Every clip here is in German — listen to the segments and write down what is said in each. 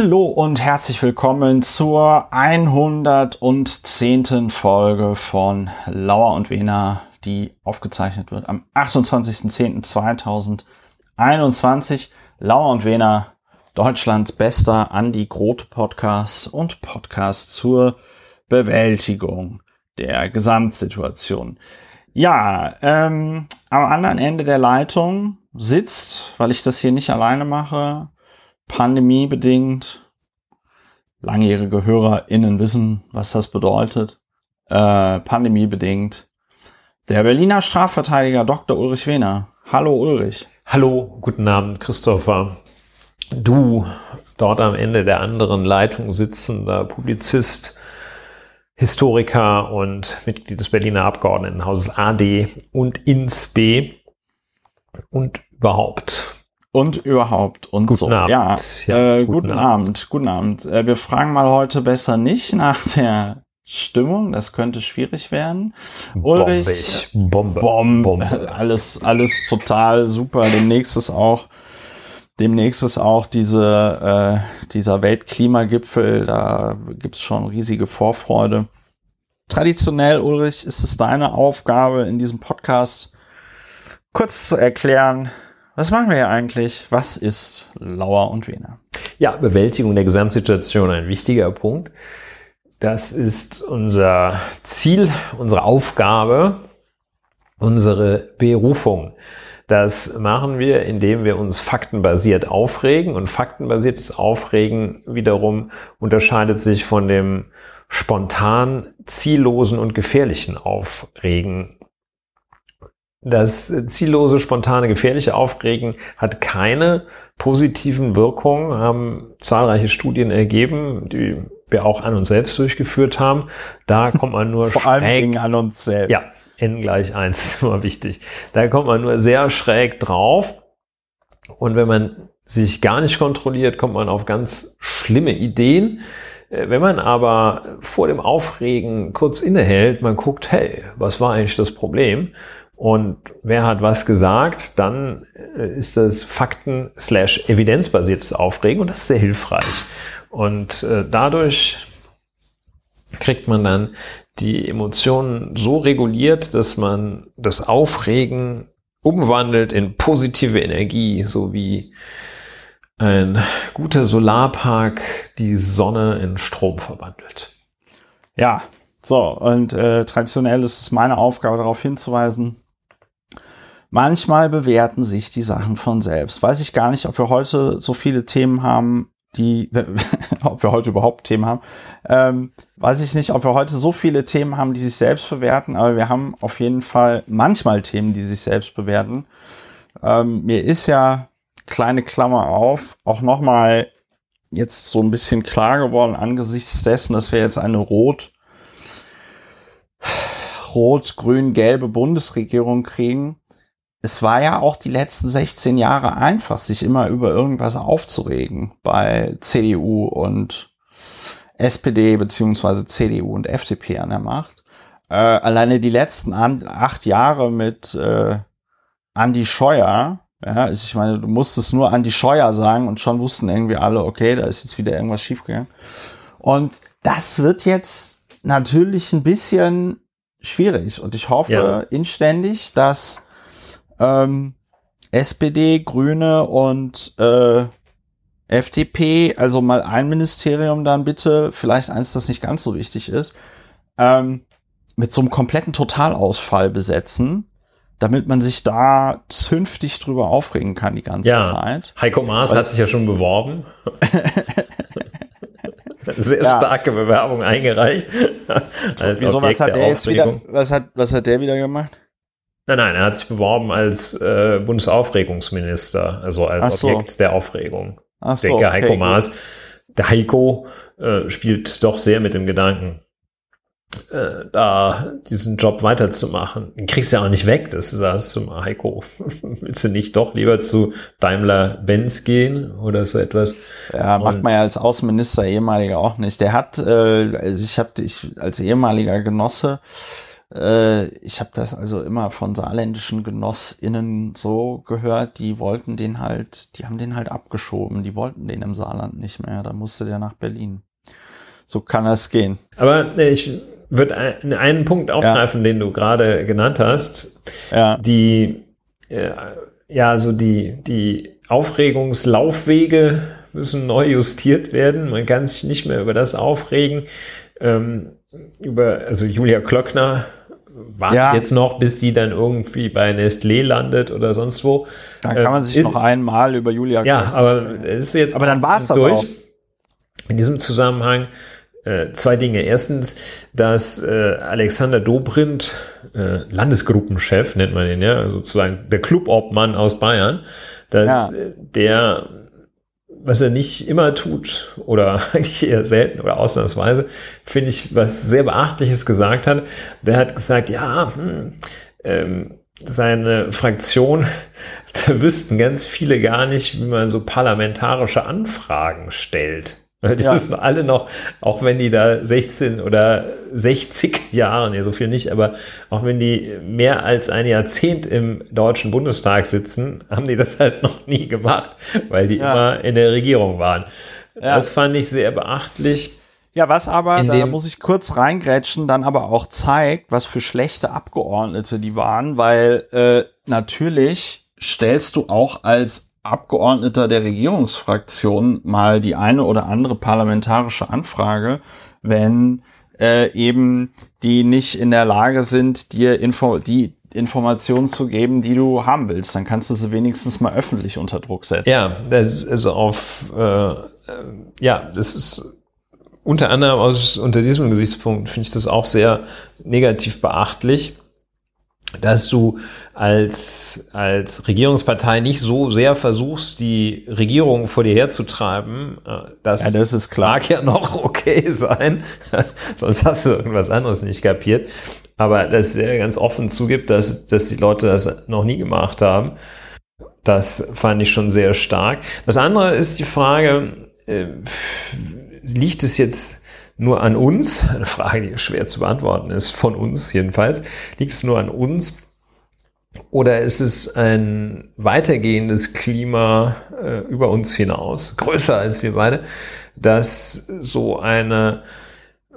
Hallo und herzlich willkommen zur 110. Folge von Lauer und Wena, die aufgezeichnet wird am 28.10.2021. Lauer und Wena, Deutschlands bester Andi Grote Podcast und Podcast zur Bewältigung der Gesamtsituation. Ja, ähm, am anderen Ende der Leitung sitzt, weil ich das hier nicht alleine mache, pandemiebedingt. Langjährige HörerInnen wissen, was das bedeutet. Äh, pandemiebedingt. Der Berliner Strafverteidiger Dr. Ulrich Wehner. Hallo Ulrich. Hallo, guten Abend Christopher. Du, dort am Ende der anderen Leitung sitzender Publizist, Historiker und Mitglied des Berliner Abgeordnetenhauses AD und ins B und überhaupt und überhaupt und guten so. Abend. Ja, Ja, äh, guten guten, Abend. guten Abend. Äh, wir fragen mal heute besser nicht nach der Stimmung, das könnte schwierig werden. Ulrich. Bombe. Bomb, Bombe. alles, alles total super. Demnächst ist auch, demnächst ist auch diese, äh, dieser Weltklimagipfel, da gibt's schon riesige Vorfreude. Traditionell, Ulrich, ist es deine Aufgabe in diesem Podcast, kurz zu erklären, was machen wir hier eigentlich? Was ist Lauer und Wiener? Ja, Bewältigung der Gesamtsituation ein wichtiger Punkt. Das ist unser Ziel, unsere Aufgabe, unsere Berufung. Das machen wir, indem wir uns faktenbasiert aufregen. Und faktenbasiertes Aufregen wiederum unterscheidet sich von dem spontan, ziellosen und gefährlichen Aufregen. Das ziellose, spontane, gefährliche Aufregen hat keine positiven Wirkungen, haben zahlreiche Studien ergeben, die wir auch an uns selbst durchgeführt haben. Da kommt man nur Vor Dingen an uns selbst. ja, n gleich 1 ist immer wichtig. Da kommt man nur sehr schräg drauf. Und wenn man sich gar nicht kontrolliert, kommt man auf ganz schlimme Ideen. Äh, Wenn man aber vor dem Aufregen kurz innehält, man guckt, hey, was war eigentlich das Problem? Und wer hat was gesagt, dann äh, ist das Fakten slash evidenzbasiertes Aufregen und das ist sehr hilfreich. Und äh, dadurch kriegt man dann die Emotionen so reguliert, dass man das Aufregen umwandelt in positive Energie, so wie ein guter Solarpark die Sonne in Strom verwandelt. Ja, so, und äh, traditionell ist es meine Aufgabe, darauf hinzuweisen, manchmal bewerten sich die Sachen von selbst. Weiß ich gar nicht, ob wir heute so viele Themen haben, die, ob wir heute überhaupt Themen haben. Ähm, weiß ich nicht, ob wir heute so viele Themen haben, die sich selbst bewerten, aber wir haben auf jeden Fall manchmal Themen, die sich selbst bewerten. Ähm, mir ist ja, kleine Klammer auf, auch nochmal jetzt so ein bisschen klar geworden angesichts dessen, dass wir jetzt eine rot, rot-grün-gelbe Bundesregierung kriegen. Es war ja auch die letzten 16 Jahre einfach, sich immer über irgendwas aufzuregen bei CDU und SPD beziehungsweise CDU und FDP an der Macht. Äh, alleine die letzten an, acht Jahre mit äh, Andi Scheuer, ja, also ich meine, du musstest nur Andi Scheuer sagen und schon wussten irgendwie alle, okay, da ist jetzt wieder irgendwas schiefgegangen. Und das wird jetzt natürlich ein bisschen schwierig. Und ich hoffe Ja. inständig, dass ähm, SPD, Grüne und äh, FDP, also mal ein Ministerium dann bitte, vielleicht eins, das nicht ganz so wichtig ist, ähm, mit so einem kompletten Totalausfall besetzen, damit man sich da zünftig drüber aufregen kann die ganze Ja. Zeit. Heiko Maas Weil- hat sich ja schon beworben. Sehr Ja. starke Bewerbung eingereicht. als Wieso, was hat der jetzt wieder, was hat, was hat der wieder gemacht? Nein, nein, er hat sich beworben als äh, Bundesaufregungsminister, also als so. Objekt der Aufregung. Ach Ich denke, Heiko okay, gut. Maas, der Heiko äh, spielt doch sehr mit dem Gedanken, äh, da diesen Job weiterzumachen. Den kriegst du ja auch nicht weg, das sagst du mal, Heiko. Willst du nicht doch lieber zu Daimler-Benz gehen oder so etwas? Ja, macht Und- man ja als Außenminister ehemaliger auch nicht. Der hat, äh, also ich habe ich als ehemaliger Genosse Äh, ich habe das also immer von saarländischen GenossInnen so gehört, die wollten den halt, die haben den halt abgeschoben, die wollten den im Saarland nicht mehr, da musste der nach Berlin. So kann das gehen. Aber ich würde einen Punkt aufgreifen, ja. den du gerade genannt hast. Ja. Die, äh, ja, also die, die Aufregungslaufwege müssen neu justiert werden. Man kann sich nicht mehr über das aufregen. Ähm, über, also Julia Klöckner wartet ja. jetzt noch, bis die dann irgendwie bei Nestlé landet oder sonst wo. Dann kann man sich äh, ist, noch einmal über Julia Ja, aber es ist jetzt. Aber dann war es das durch. auch. In diesem Zusammenhang äh, zwei Dinge. Erstens, dass äh, Alexander Dobrindt, äh, Landesgruppenchef nennt man ihn ja, sozusagen der Clubobmann aus Bayern, dass ja. der was er nicht immer tut oder eigentlich eher selten oder ausnahmsweise, finde ich, was sehr Beachtliches gesagt hat. Der hat gesagt, ja, hm, ähm, seine Fraktion, da wüssten ganz viele gar nicht, wie man so parlamentarische Anfragen stellt. Weil die ja. sind alle noch, auch wenn die da 16 oder 60 Jahre, nee, so viel nicht, aber auch wenn die mehr als ein Jahrzehnt im Deutschen Bundestag sitzen, haben die das halt noch nie gemacht, weil die ja. immer in der Regierung waren. Ja. Das fand ich sehr beachtlich. Ja, was aber, da muss ich kurz reingrätschen, dann aber auch zeigt, was für schlechte Abgeordnete die waren, weil äh, natürlich stellst du auch als Abgeordneter der Regierungsfraktion mal die eine oder andere parlamentarische Anfrage, wenn äh, eben die nicht in der Lage sind, dir Info die Informationen zu geben, die du haben willst. Dann kannst du sie wenigstens mal öffentlich unter Druck setzen. Ja, das ist also auf, äh, äh ja, das ist unter anderem aus, unter diesem Gesichtspunkt finde ich das auch sehr negativ beachtlich dass du als, als Regierungspartei nicht so sehr versuchst, die Regierung vor dir herzutreiben. Äh, das, ja, das ist klar. mag ja noch okay sein, sonst hast du irgendwas anderes nicht kapiert. Aber dass er ganz offen zugibt, dass, dass die Leute das noch nie gemacht haben, das fand ich schon sehr stark. Das andere ist die Frage, äh, liegt es jetzt nur an uns, eine Frage, die schwer zu beantworten ist, von uns jedenfalls, liegt es nur an uns oder ist es ein weitergehendes Klima äh, über uns hinaus, größer als wir beide, dass so eine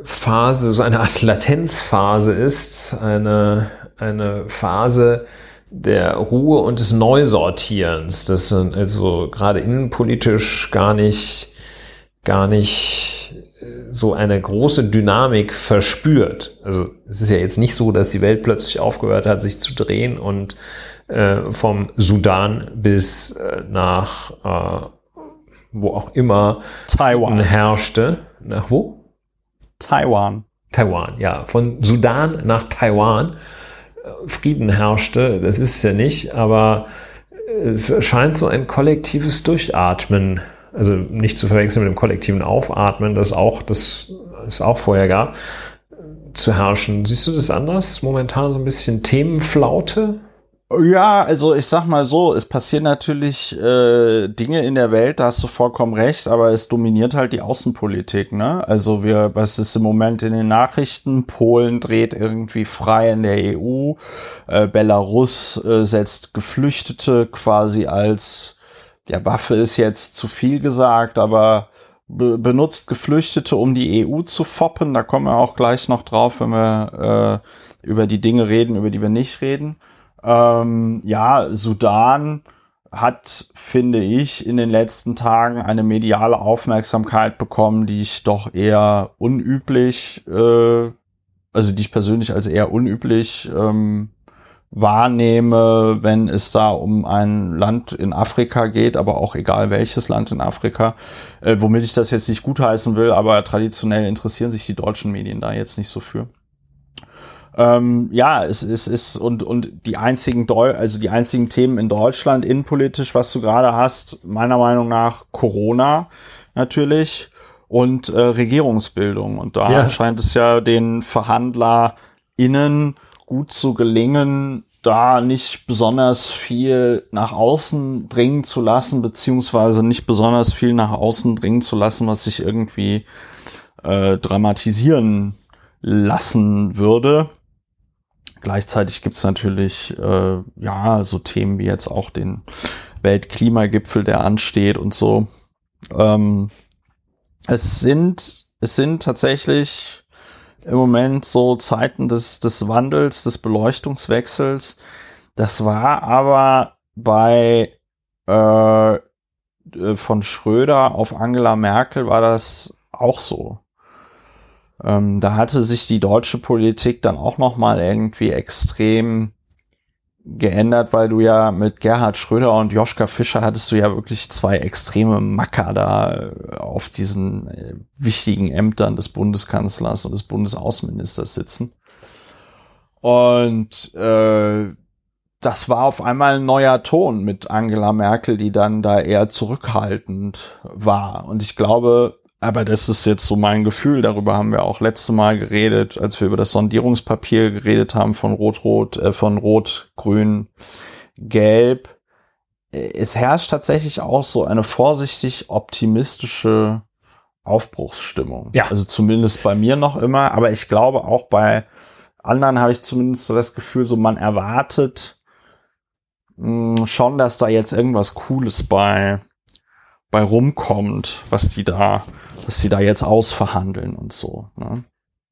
Phase, so eine Art Latenzphase ist, eine, eine Phase der Ruhe und des Neusortierens, das also gerade innenpolitisch gar nicht, gar nicht so eine große Dynamik verspürt. Also es ist ja jetzt nicht so, dass die Welt plötzlich aufgehört hat, sich zu drehen und äh, vom Sudan bis äh, nach äh, wo auch immer Taiwan herrschte. Nach wo? Taiwan. Taiwan, ja. Von Sudan nach Taiwan äh, Frieden herrschte. Das ist es ja nicht, aber es scheint so ein kollektives Durchatmen also nicht zu verwechseln mit dem kollektiven Aufatmen, das auch, das es auch vorher gab, zu herrschen. Siehst du das anders? Momentan so ein bisschen Themenflaute? Ja, also ich sag mal so, es passieren natürlich äh, Dinge in der Welt, da hast du vollkommen recht, aber es dominiert halt die Außenpolitik, ne? Also wir, was ist im Moment in den Nachrichten? Polen dreht irgendwie frei in der EU, äh, Belarus äh, setzt Geflüchtete quasi als ja, Waffe ist jetzt zu viel gesagt, aber be benutzt Geflüchtete, um die EU zu foppen. Da kommen wir auch gleich noch drauf, wenn wir äh, über die Dinge reden, über die wir nicht reden. Ähm, ja, Sudan hat, finde ich, in den letzten Tagen eine mediale Aufmerksamkeit bekommen, die ich doch eher unüblich, äh, also die ich persönlich als eher unüblich ähm, wahrnehme, wenn es da um ein Land in Afrika geht, aber auch egal welches Land in Afrika, äh, womit ich das jetzt nicht gutheißen will, aber traditionell interessieren sich die deutschen Medien da jetzt nicht so für. Ähm, ja, es, es ist und und die einzigen Deu also die einzigen Themen in Deutschland innenpolitisch, was du gerade hast, meiner Meinung nach Corona natürlich und äh, Regierungsbildung und da ja. scheint es ja den VerhandlerInnen gut zu gelingen, da nicht besonders viel nach außen dringen zu lassen, beziehungsweise nicht besonders viel nach außen dringen zu lassen, was sich irgendwie äh, dramatisieren lassen würde. Gleichzeitig gibt's natürlich äh, ja so Themen wie jetzt auch den Weltklimagipfel, der ansteht und so. Ähm, es sind es sind tatsächlich im Moment so Zeiten des des Wandels, des Beleuchtungswechsels. Das war aber bei äh, von Schröder auf Angela Merkel war das auch so. Ähm, da hatte sich die deutsche Politik dann auch noch mal irgendwie extrem geändert, weil du ja mit Gerhard Schröder und Joschka Fischer hattest du ja wirklich zwei extreme Macker da äh, auf diesen äh, wichtigen Ämtern des Bundeskanzlers und des Bundesaußenministers sitzen. Und äh, das war auf einmal ein neuer Ton mit Angela Merkel, die dann da eher zurückhaltend war. Und ich glaube, aber das ist jetzt so mein Gefühl. Darüber haben wir auch letzte Mal geredet, als wir über das Sondierungspapier geredet haben von Rot-Rot, äh, von Rot, Grün, Gelb. Es herrscht tatsächlich auch so eine vorsichtig optimistische Aufbruchsstimmung. Ja. Also zumindest bei mir noch immer. Aber ich glaube auch bei anderen habe ich zumindest so das Gefühl, so man erwartet mh, hm, schon, dass da jetzt irgendwas Cooles bei bei rumkommt, was die da, was die da jetzt ausverhandeln und so. Ne?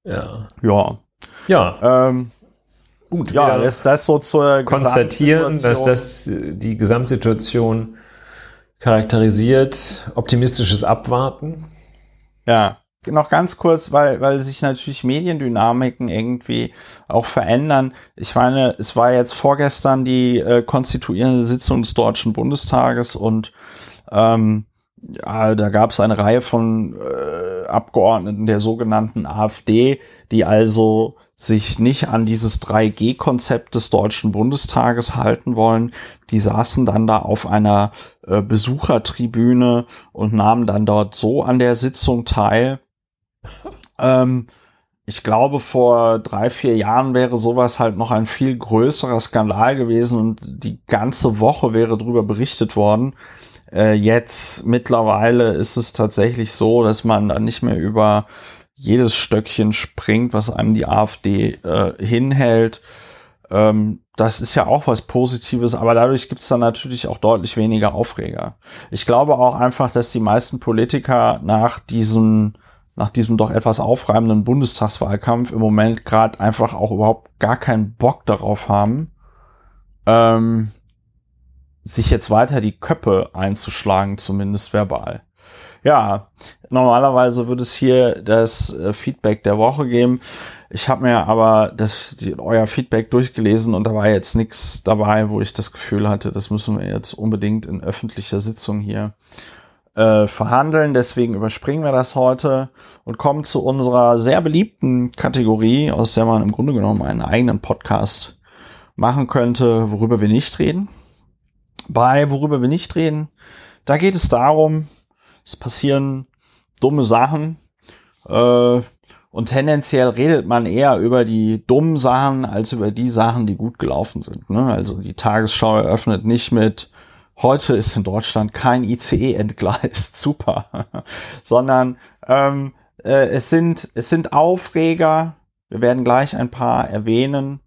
Ja. Ja. Ja. Ähm, Gut, ja, das, das so zur konstatieren, dass das die Gesamtsituation charakterisiert, optimistisches Abwarten. Ja, noch ganz kurz, weil, weil sich natürlich Mediendynamiken irgendwie auch verändern. Ich meine, es war jetzt vorgestern die äh, konstituierende Sitzung des Deutschen Bundestages und ähm, ja, da gab es eine Reihe von äh, Abgeordneten der sogenannten AfD, die also sich nicht an dieses 3G-Konzept des Deutschen Bundestages halten wollen. Die saßen dann da auf einer äh, Besuchertribüne und nahmen dann dort so an der Sitzung teil. Ähm, ich glaube, vor drei, vier Jahren wäre sowas halt noch ein viel größerer Skandal gewesen und die ganze Woche wäre darüber berichtet worden. Äh, jetzt mittlerweile ist es tatsächlich so, dass man dann nicht mehr über jedes Stöckchen springt, was einem die AfD äh, hinhält. Ähm, das ist ja auch was Positives, aber dadurch gibt es dann natürlich auch deutlich weniger Aufreger. Ich glaube auch einfach, dass die meisten Politiker nach diesem, nach diesem doch etwas aufreibenden Bundestagswahlkampf im Moment gerade einfach auch überhaupt gar keinen Bock darauf haben, ähm, sich jetzt weiter die Köppe einzuschlagen, zumindest verbal. Ja, normalerweise würde es hier das äh, Feedback der Woche geben. Ich habe mir aber das, die, euer Feedback durchgelesen und da war jetzt nichts dabei, wo ich das Gefühl hatte, das müssen wir jetzt unbedingt in öffentlicher Sitzung hier äh, verhandeln. Deswegen überspringen wir das heute und kommen zu unserer sehr beliebten Kategorie, aus der man im Grunde genommen einen eigenen Podcast machen könnte, worüber wir nicht reden. Bei worüber wir nicht reden, da geht es darum, es passieren dumme Sachen äh, und tendenziell redet man eher über die dummen Sachen als über die Sachen, die gut gelaufen sind. Ne? Also die Tagesschau eröffnet nicht mit heute ist in Deutschland kein ICE entgleist, super, sondern ähm, äh, es sind es sind Aufreger. Wir werden gleich ein paar erwähnen,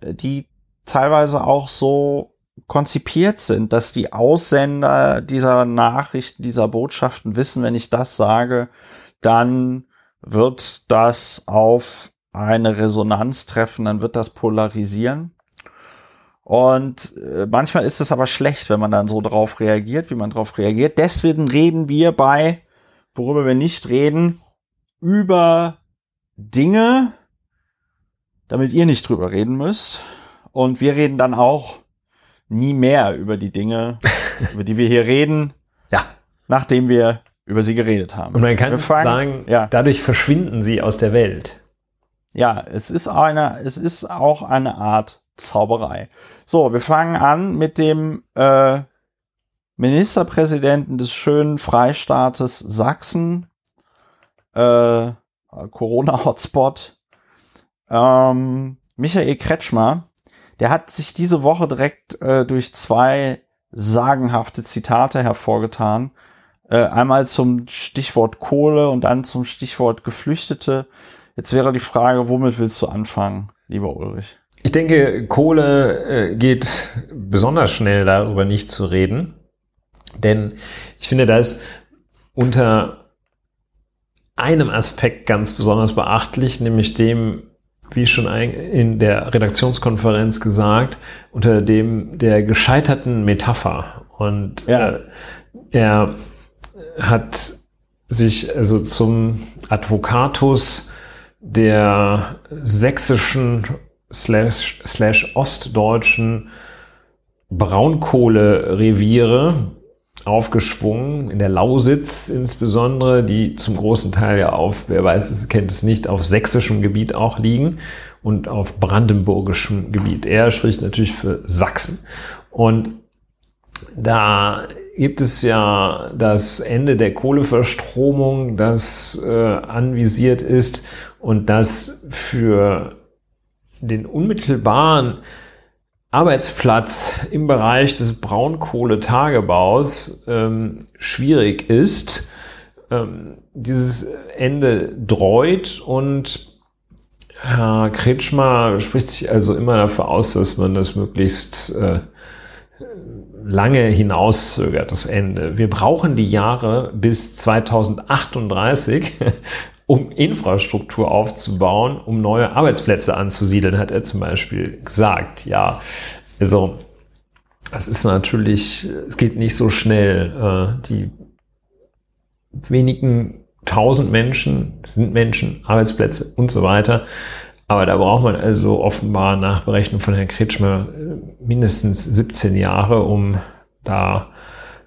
äh, die teilweise auch so konzipiert sind, dass die Aussender dieser Nachrichten, dieser Botschaften wissen, wenn ich das sage, dann wird das auf eine Resonanz treffen, dann wird das polarisieren. Und äh, manchmal ist es aber schlecht, wenn man dann so drauf reagiert, wie man drauf reagiert. Deswegen reden wir bei, worüber wir nicht reden, über Dinge, damit ihr nicht drüber reden müsst. Und wir reden dann auch nie mehr über die Dinge, über die wir hier reden, ja. nachdem wir über sie geredet haben. Und man kann fangen, sagen, ja. dadurch verschwinden sie aus der Welt. Ja, es ist eine, es ist auch eine Art Zauberei. So, wir fangen an mit dem äh, Ministerpräsidenten des schönen Freistaates Sachsen, äh, Corona-Hotspot, ähm, Michael Kretschmer, der hat sich diese Woche direkt äh, durch zwei sagenhafte Zitate hervorgetan. Äh, einmal zum Stichwort Kohle und dann zum Stichwort Geflüchtete. Jetzt wäre die Frage, womit willst du anfangen, lieber Ulrich? Ich denke, Kohle äh, geht besonders schnell darüber nicht zu reden. Denn ich finde, da ist unter einem Aspekt ganz besonders beachtlich, nämlich dem, wie schon in der Redaktionskonferenz gesagt, unter dem der gescheiterten Metapher. Und ja. äh, er hat sich also zum Advocatus der sächsischen slash, slash ostdeutschen Braunkohlereviere aufgeschwungen, in der Lausitz insbesondere, die zum großen Teil ja auf, wer weiß es, kennt es nicht, auf sächsischem Gebiet auch liegen und auf brandenburgischem Gebiet. Er spricht natürlich für Sachsen. Und da gibt es ja das Ende der Kohleverstromung, das äh, anvisiert ist und das für den unmittelbaren Arbeitsplatz im Bereich des Braunkohletagebaus ähm, schwierig ist. Ähm, dieses Ende dreut und Herr Kretschmer spricht sich also immer dafür aus, dass man das möglichst äh, lange hinauszögert, das Ende. Wir brauchen die Jahre bis 2038, um Infrastruktur aufzubauen, um neue Arbeitsplätze anzusiedeln, hat er zum Beispiel gesagt. Ja, also das ist natürlich, es geht nicht so schnell. Äh, die wenigen tausend Menschen sind Menschen, Arbeitsplätze und so weiter. Aber da braucht man also offenbar nach Berechnung von Herrn Kretschmer äh, mindestens 17 Jahre, um da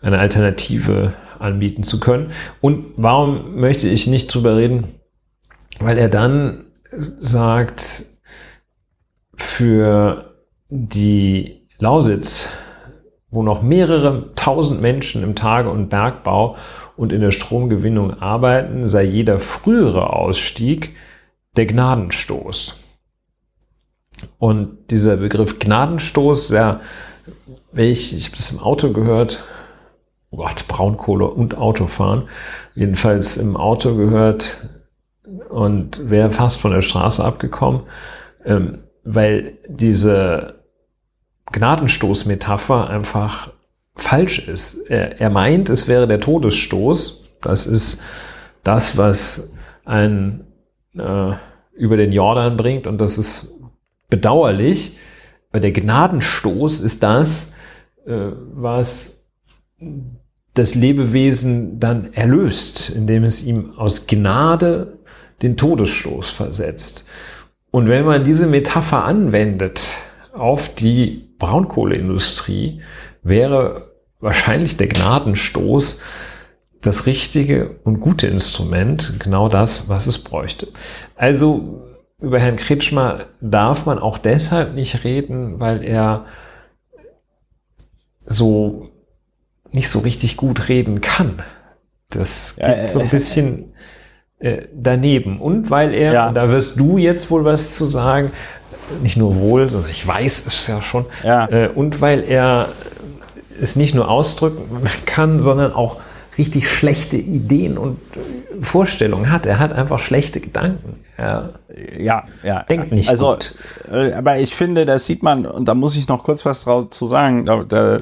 eine Alternative anbieten zu können. Und warum möchte ich nicht drüber reden? Weil er dann sagt, für die Lausitz, wo noch mehrere tausend Menschen im Tage- und Bergbau und in der Stromgewinnung arbeiten, sei jeder frühere Ausstieg der Gnadenstoß. Und dieser Begriff Gnadenstoß, ja, ich, ich habe das im Auto gehört, Gott, Braunkohle und Autofahren. Jedenfalls im Auto gehört und wäre fast von der Straße abgekommen, ähm, weil diese Gnadenstoß-Metapher einfach falsch ist. Er, er meint, es wäre der Todesstoß. Das ist das, was ein äh, über den Jordan bringt und das ist bedauerlich, weil der Gnadenstoß ist das, äh, was das Lebewesen dann erlöst, indem es ihm aus Gnade den Todesstoß versetzt. Und wenn man diese Metapher anwendet auf die Braunkohleindustrie, wäre wahrscheinlich der Gnadenstoß das richtige und gute Instrument, genau das, was es bräuchte. Also über Herrn Kretschmer darf man auch deshalb nicht reden, weil er so nicht so richtig gut reden kann. Das geht ja, so ein bisschen äh, daneben. Und weil er, ja. da wirst du jetzt wohl was zu sagen, nicht nur wohl, sondern ich weiß es ja schon, ja. Äh, und weil er es nicht nur ausdrücken kann, sondern auch richtig schlechte Ideen und Vorstellungen hat. Er hat einfach schlechte Gedanken. Er ja, ja. Denkt nicht also, gut. Äh, aber ich finde, das sieht man, und da muss ich noch kurz was drauf zu sagen, da, da,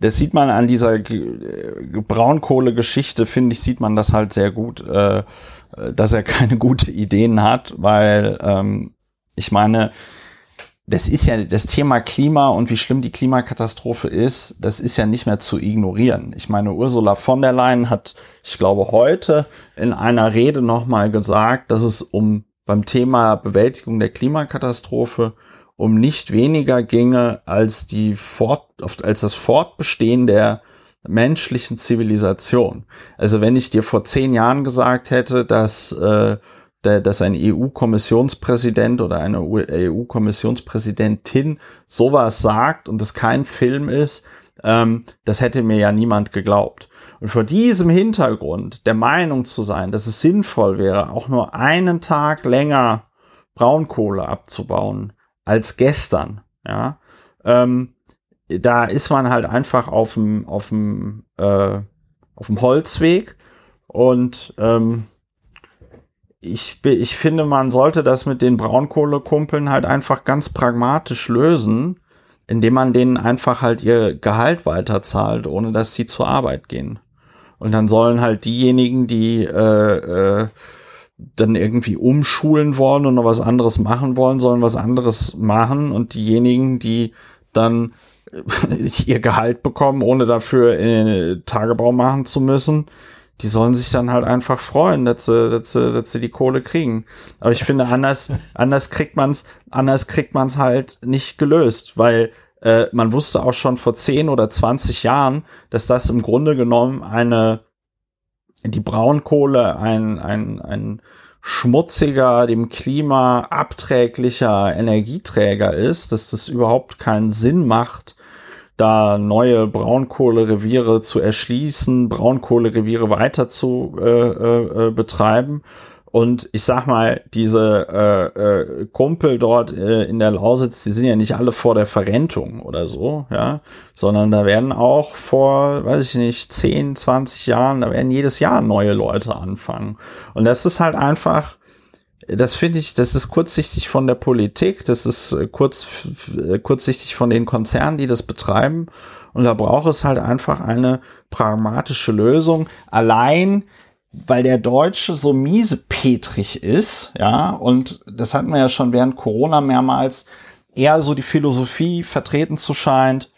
das sieht man an dieser Braunkohle-Geschichte, finde ich, sieht man das halt sehr gut, äh, dass er keine gute Ideen hat, weil ähm, ich meine, das ist ja das Thema Klima und wie schlimm die Klimakatastrophe ist, das ist ja nicht mehr zu ignorieren. Ich meine, Ursula von der Leyen hat, ich glaube, heute in einer Rede nochmal gesagt, dass es um beim Thema Bewältigung der Klimakatastrophe um nicht weniger ginge als die Fort, als das Fortbestehen der menschlichen Zivilisation. Also wenn ich dir vor zehn Jahren gesagt hätte, dass äh, dass ein EU-Kommissionspräsident oder eine EU-Kommissionspräsidentin sowas sagt und es kein Film ist, ähm, das hätte mir ja niemand geglaubt. Und vor diesem Hintergrund der Meinung zu sein, dass es sinnvoll wäre, auch nur einen Tag länger Braunkohle abzubauen als gestern, ja, ähm, da ist man halt einfach auf dem auf dem äh, auf dem Holzweg und ähm, ich, ich finde, man sollte das mit den Braunkohlekumpeln halt einfach ganz pragmatisch lösen, indem man denen einfach halt ihr Gehalt weiterzahlt, ohne dass sie zur Arbeit gehen. Und dann sollen halt diejenigen, die äh, äh, dann irgendwie umschulen wollen und noch was anderes machen wollen, sollen was anderes machen. Und diejenigen, die dann ihr Gehalt bekommen, ohne dafür äh, Tagebau machen zu müssen, die sollen sich dann halt einfach freuen, dass sie, dass sie, dass sie die Kohle kriegen. Aber ich finde, anders, anders kriegt man's, anders kriegt man's halt nicht gelöst, weil äh, man wusste auch schon vor 10 oder 20 Jahren, dass das im Grunde genommen eine, die Braunkohle ein, ein, ein schmutziger, dem Klima abträglicher Energieträger ist, dass das überhaupt keinen Sinn macht, da neue Braunkohlereviere zu erschließen, Braunkohlereviere weiter zu äh, äh, äh, betreiben. Und ich sag mal, diese äh, äh, Kumpel dort äh, in der Lausitz, die sind ja nicht alle vor der Verrentung oder so, ja, sondern da werden auch vor, weiß ich nicht, 10, 20 Jahren, da werden jedes Jahr neue Leute anfangen. Und das ist halt einfach, das finde ich, das ist kurzsichtig von der Politik, das ist äh, kurz, äh, kurzsichtig von den Konzernen, die das betreiben. Und da braucht es halt einfach eine pragmatische Lösung. Allein, weil der Deutsche so miesepetrig ist, ja, und das hatten wir ja schon während Corona mehrmals, eher so die Philosophie vertreten zu scheint,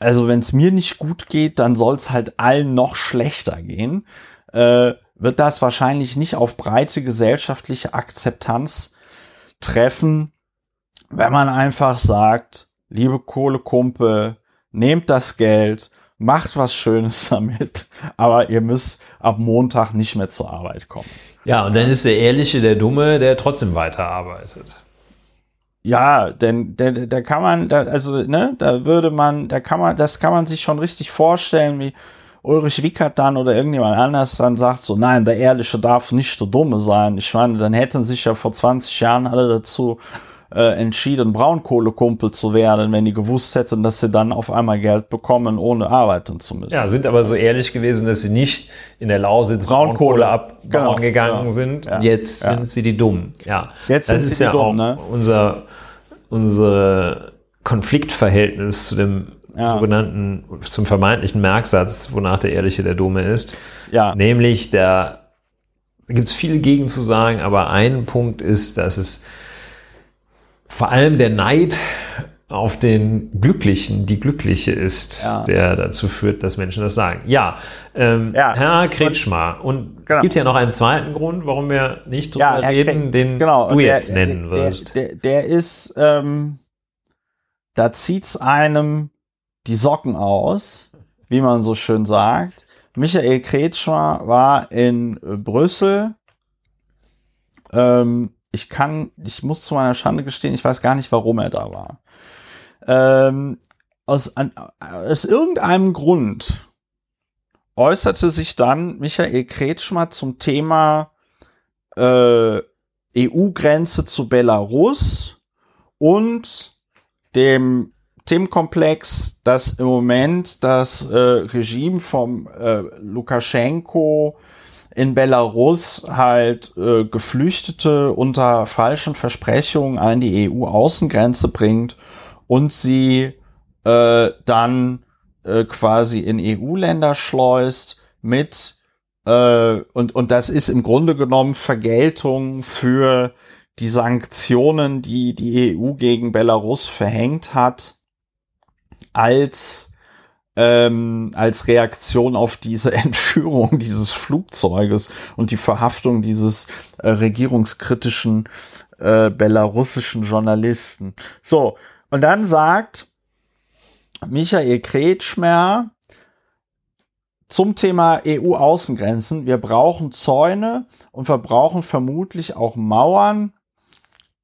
also wenn es mir nicht gut geht, dann soll es halt allen noch schlechter gehen. Äh, wird das wahrscheinlich nicht auf breite gesellschaftliche Akzeptanz treffen, wenn man einfach sagt, liebe Kohlekumpel, nehmt das Geld, macht was Schönes damit, aber ihr müsst ab Montag nicht mehr zur Arbeit kommen. Ja, und dann ist der Ehrliche der Dumme, der trotzdem weiterarbeitet. Ja, denn da, kann man, da, also, ne, da würde man, da kann man, das kann man sich schon richtig vorstellen, wie, Ulrich Wickert dann oder irgendjemand anders dann sagt so, nein, der Ehrliche darf nicht der Dumme sein. Ich meine, dann hätten sich ja vor 20 Jahren alle dazu äh, entschieden, Braunkohlekumpel zu werden, wenn die gewusst hätten, dass sie dann auf einmal Geld bekommen, ohne arbeiten zu müssen. Ja, sind aber so ehrlich gewesen, dass sie nicht in der Lausitz Braunkohle, Braunkohle abbauen genau, gegangen ja, sind. Ja, Jetzt ja. sind sie die Dummen. Ja, Jetzt das ist ja dumm, auch ne? unser, unser Konfliktverhältnis zu dem ja. sogenannten, zum vermeintlichen Merksatz, wonach der Ehrliche der Dome ist. Ja. Nämlich, der, da gibt es viel gegen zu sagen, aber ein Punkt ist, dass es vor allem der Neid auf den Glücklichen, die Glückliche ist, ja. der dazu führt, dass Menschen das sagen. Ja, ähm, ja. Herr Kretschmer. Und genau. es gibt ja noch einen zweiten Grund, warum wir nicht drüber ja, reden, den genau. du der, jetzt nennen wirst. Der, der, der ist, ähm, da zieht's einem die Socken aus, wie man so schön sagt. Michael Kretschmer war in Brüssel. Ähm, ich kann, ich muss zu meiner Schande gestehen, ich weiß gar nicht, warum er da war. Ähm, aus, an, aus irgendeinem Grund äußerte sich dann Michael Kretschmer zum Thema äh, EU-Grenze zu Belarus und dem Themenkomplex, dass im Moment das äh, Regime vom äh, Lukaschenko in Belarus halt äh, Geflüchtete unter falschen Versprechungen an die EU-Außengrenze bringt und sie äh, dann äh, quasi in EU-Länder schleust mit äh, und und das ist im Grunde genommen Vergeltung für die Sanktionen, die die EU gegen Belarus verhängt hat als ähm, als Reaktion auf diese Entführung dieses Flugzeuges und die Verhaftung dieses äh, regierungskritischen äh, belarussischen Journalisten. So, und dann sagt Michael Kretschmer zum Thema EU-Außengrenzen, wir brauchen Zäune und wir brauchen vermutlich auch Mauern,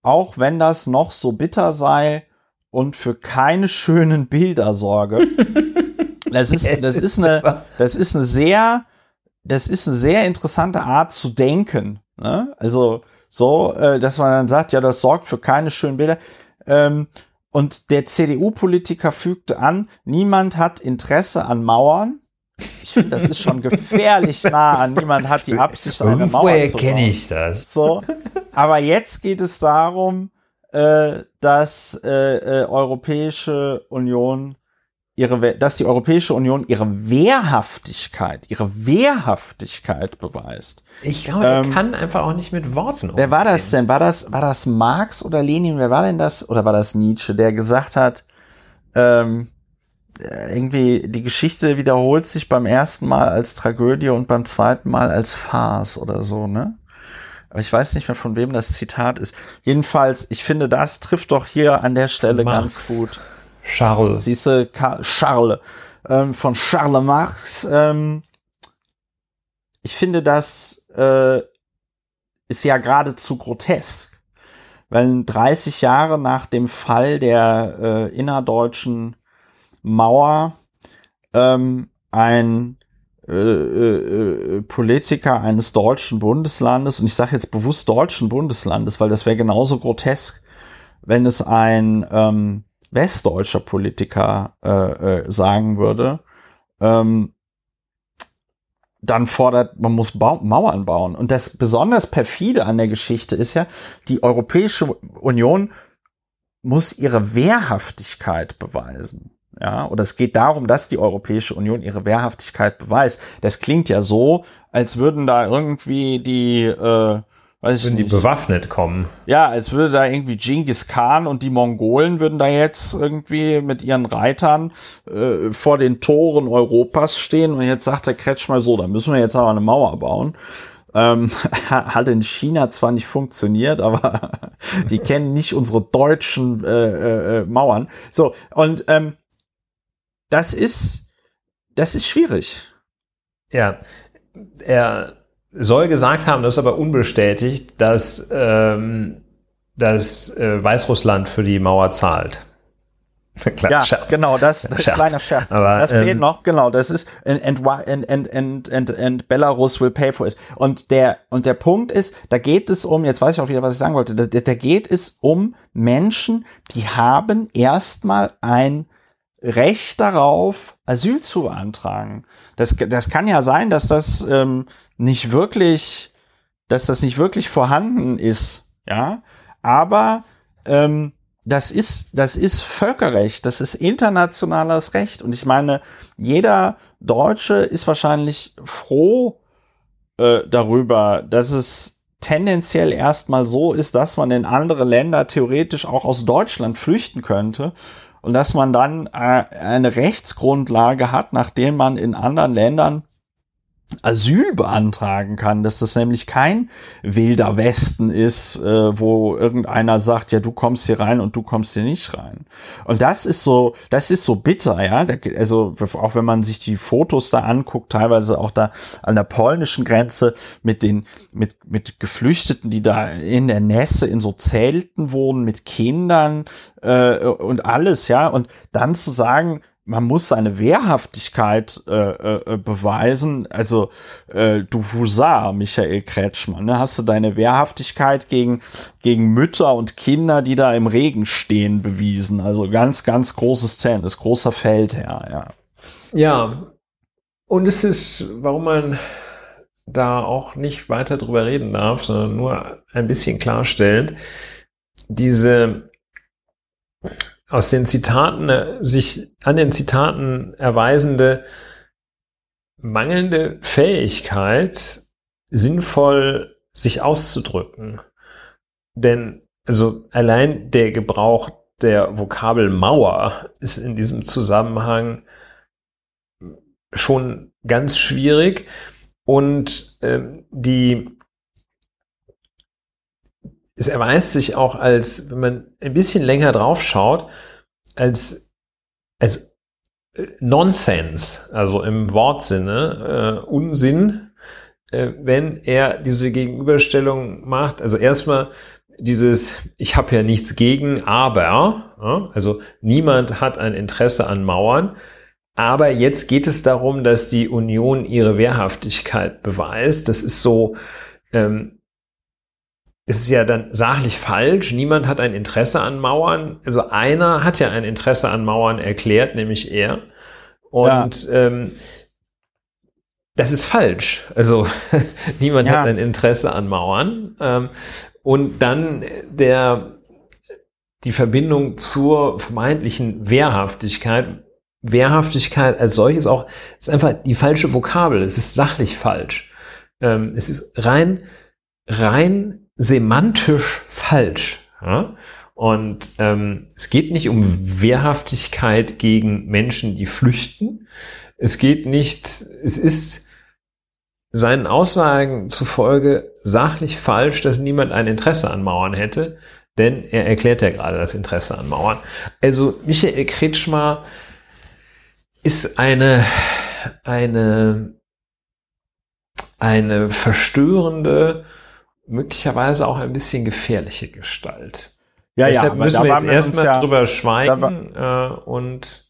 auch wenn das noch so bitter sei, und für keine schönen Bilder sorge. Das ist, das ist eine, das ist eine sehr, das ist eine sehr interessante Art zu denken. Ne? Also so, äh, dass man dann sagt, ja, das sorgt für keine schönen Bilder. Ähm, und der CDU-Politiker fügte an, niemand hat Interesse an Mauern, Ich finde, das ist schon gefährlich nah an. Niemand hat die Absicht, eine Mauer zu bauen. kenne ich das? So, aber jetzt geht es darum, äh, dass äh, äh, Europäische Union ihre, dass die Europäische Union ihre Wehrhaftigkeit, ihre Wehrhaftigkeit beweist. Ich glaube, Ähm, er kann einfach auch nicht mit Worten Wer war das denn? War das, war das Marx oder Lenin? Wer war denn das? Oder war das Nietzsche, der gesagt hat, ähm, äh, irgendwie die Geschichte wiederholt sich beim ersten Mal als Tragödie und beim zweiten Mal als Farce oder so, ne? Aber ich weiß nicht mehr, von wem das Zitat ist. Jedenfalls, ich finde, das trifft doch hier an der Stelle Marx. ganz gut. Charles. Siehst du, Charles, ähm, von Charles Marx. Ähm, ich finde, das äh, ist ja geradezu grotesk. Weil 30 Jahre nach dem Fall der äh, innerdeutschen Mauer ähm, ein äh, äh, äh, Politiker eines deutschen Bundeslandes, und ich sage jetzt bewusst deutschen Bundeslandes, weil das wäre genauso grotesk, wenn es ein ähm, westdeutscher Politiker äh, äh, sagen würde, ähm, dann fordert, man muss Bau Mauern bauen. Und das besonders perfide an der Geschichte ist ja, die Europäische Union muss ihre Wehrhaftigkeit beweisen. Ja, oder es geht darum, dass die Europäische Union ihre Wehrhaftigkeit beweist. Das klingt ja so, als würden da irgendwie die, äh, weiß Wenn die nicht, bewaffnet kommen. ja, als würde da irgendwie Genghis Khan und die Mongolen würden da jetzt irgendwie mit ihren Reitern äh, vor den Toren Europas stehen und jetzt sagt der Kretsch mal so, da müssen wir jetzt aber eine Mauer bauen. Ähm, hat in China zwar nicht funktioniert, aber die kennen nicht unsere deutschen äh, äh, Mauern. So, und ähm, das ist, das ist schwierig. Ja, er soll gesagt haben, das ist aber unbestätigt, dass, ähm, dass äh, Weißrussland für die Mauer zahlt. Kleiner Ja, Scherz. genau, das, das Scherz. kleiner Scherz. Aber, das fehlt ähm, noch, genau, das ist and, and, and, and, and, and Belarus will pay for it. Und der, und der Punkt ist, da geht es um, jetzt weiß ich auch wieder, was ich sagen wollte, da, da geht es um Menschen, die haben erstmal ein Recht darauf, Asyl zu beantragen. Das, das kann ja sein, dass das ähm, nicht wirklich, dass das nicht wirklich vorhanden ist, ja. Aber ähm, das ist, das ist Völkerrecht, das ist internationales Recht. Und ich meine, jeder Deutsche ist wahrscheinlich froh äh, darüber, dass es tendenziell erstmal so ist, dass man in andere Länder theoretisch auch aus Deutschland flüchten könnte und dass man dann äh, eine Rechtsgrundlage hat, nachdem man in anderen Ländern Asyl beantragen kann, dass das nämlich kein wilder Westen ist, äh, wo irgendeiner sagt, ja, du kommst hier rein und du kommst hier nicht rein. Und das ist so, das ist so bitter, ja. Da- Also auch wenn man sich die Fotos da anguckt, teilweise auch da an der polnischen Grenze mit den mit mit Geflüchteten, die da in der Nässe in so Zelten wohnen mit Kindern äh, und alles, ja. Und dann zu sagen, man muss seine Wehrhaftigkeit äh, äh, beweisen. Also äh, du Husar, Michael Kretschmann, ne? hast du deine Wehrhaftigkeit gegen, gegen Mütter und Kinder, die da im Regen stehen, bewiesen. Also ganz, ganz großes Tennis, großer Feldherr, ja. Ja, und es ist, warum man da auch nicht weiter drüber reden darf, sondern nur ein bisschen klarstellen, diese aus den Zitaten, äh, sich an den Zitaten erweisende mangelnde Fähigkeit, sinnvoll sich auszudrücken. Denn, also allein der Gebrauch der Vokabel Mauer ist in diesem Zusammenhang schon ganz schwierig und ähm, die es erweist sich auch als, wenn man ein bisschen länger drauf schaut, als, als äh, Nonsens, also im Wortsinne, äh, Unsinn, äh, wenn er diese Gegenüberstellung macht. Also erstmal dieses, ich habe ja nichts gegen, aber, ja, also niemand hat ein Interesse an Mauern. Aber jetzt geht es darum, dass die Union ihre Wehrhaftigkeit beweist. Das ist so, ähm, es ist ja dann sachlich falsch. Niemand hat ein Interesse an Mauern. Also einer hat ja ein Interesse an Mauern erklärt, nämlich er. Und ähm, das ist falsch. Also niemand ja. hat ein Interesse an Mauern. Ähm, und dann der, die Verbindung zur vermeintlichen Wehrhaftigkeit. Wehrhaftigkeit als solches auch ist einfach die falsche Vokabel. Es ist sachlich falsch. Ähm, es ist rein, rein semantisch falsch. Ja? Und ähm, es geht nicht um Wehrhaftigkeit gegen Menschen, die flüchten. Es geht nicht, es ist seinen Aussagen zufolge sachlich falsch, dass niemand ein Interesse an Mauern hätte, denn er erklärt ja gerade das Interesse an Mauern. Also Michael Kretschmer ist eine, eine, eine verstörende, möglicherweise auch ein bisschen gefährliche Gestalt. Ja, Deshalb ja, müssen wir jetzt erstmal ja, drüber schweigen äh, und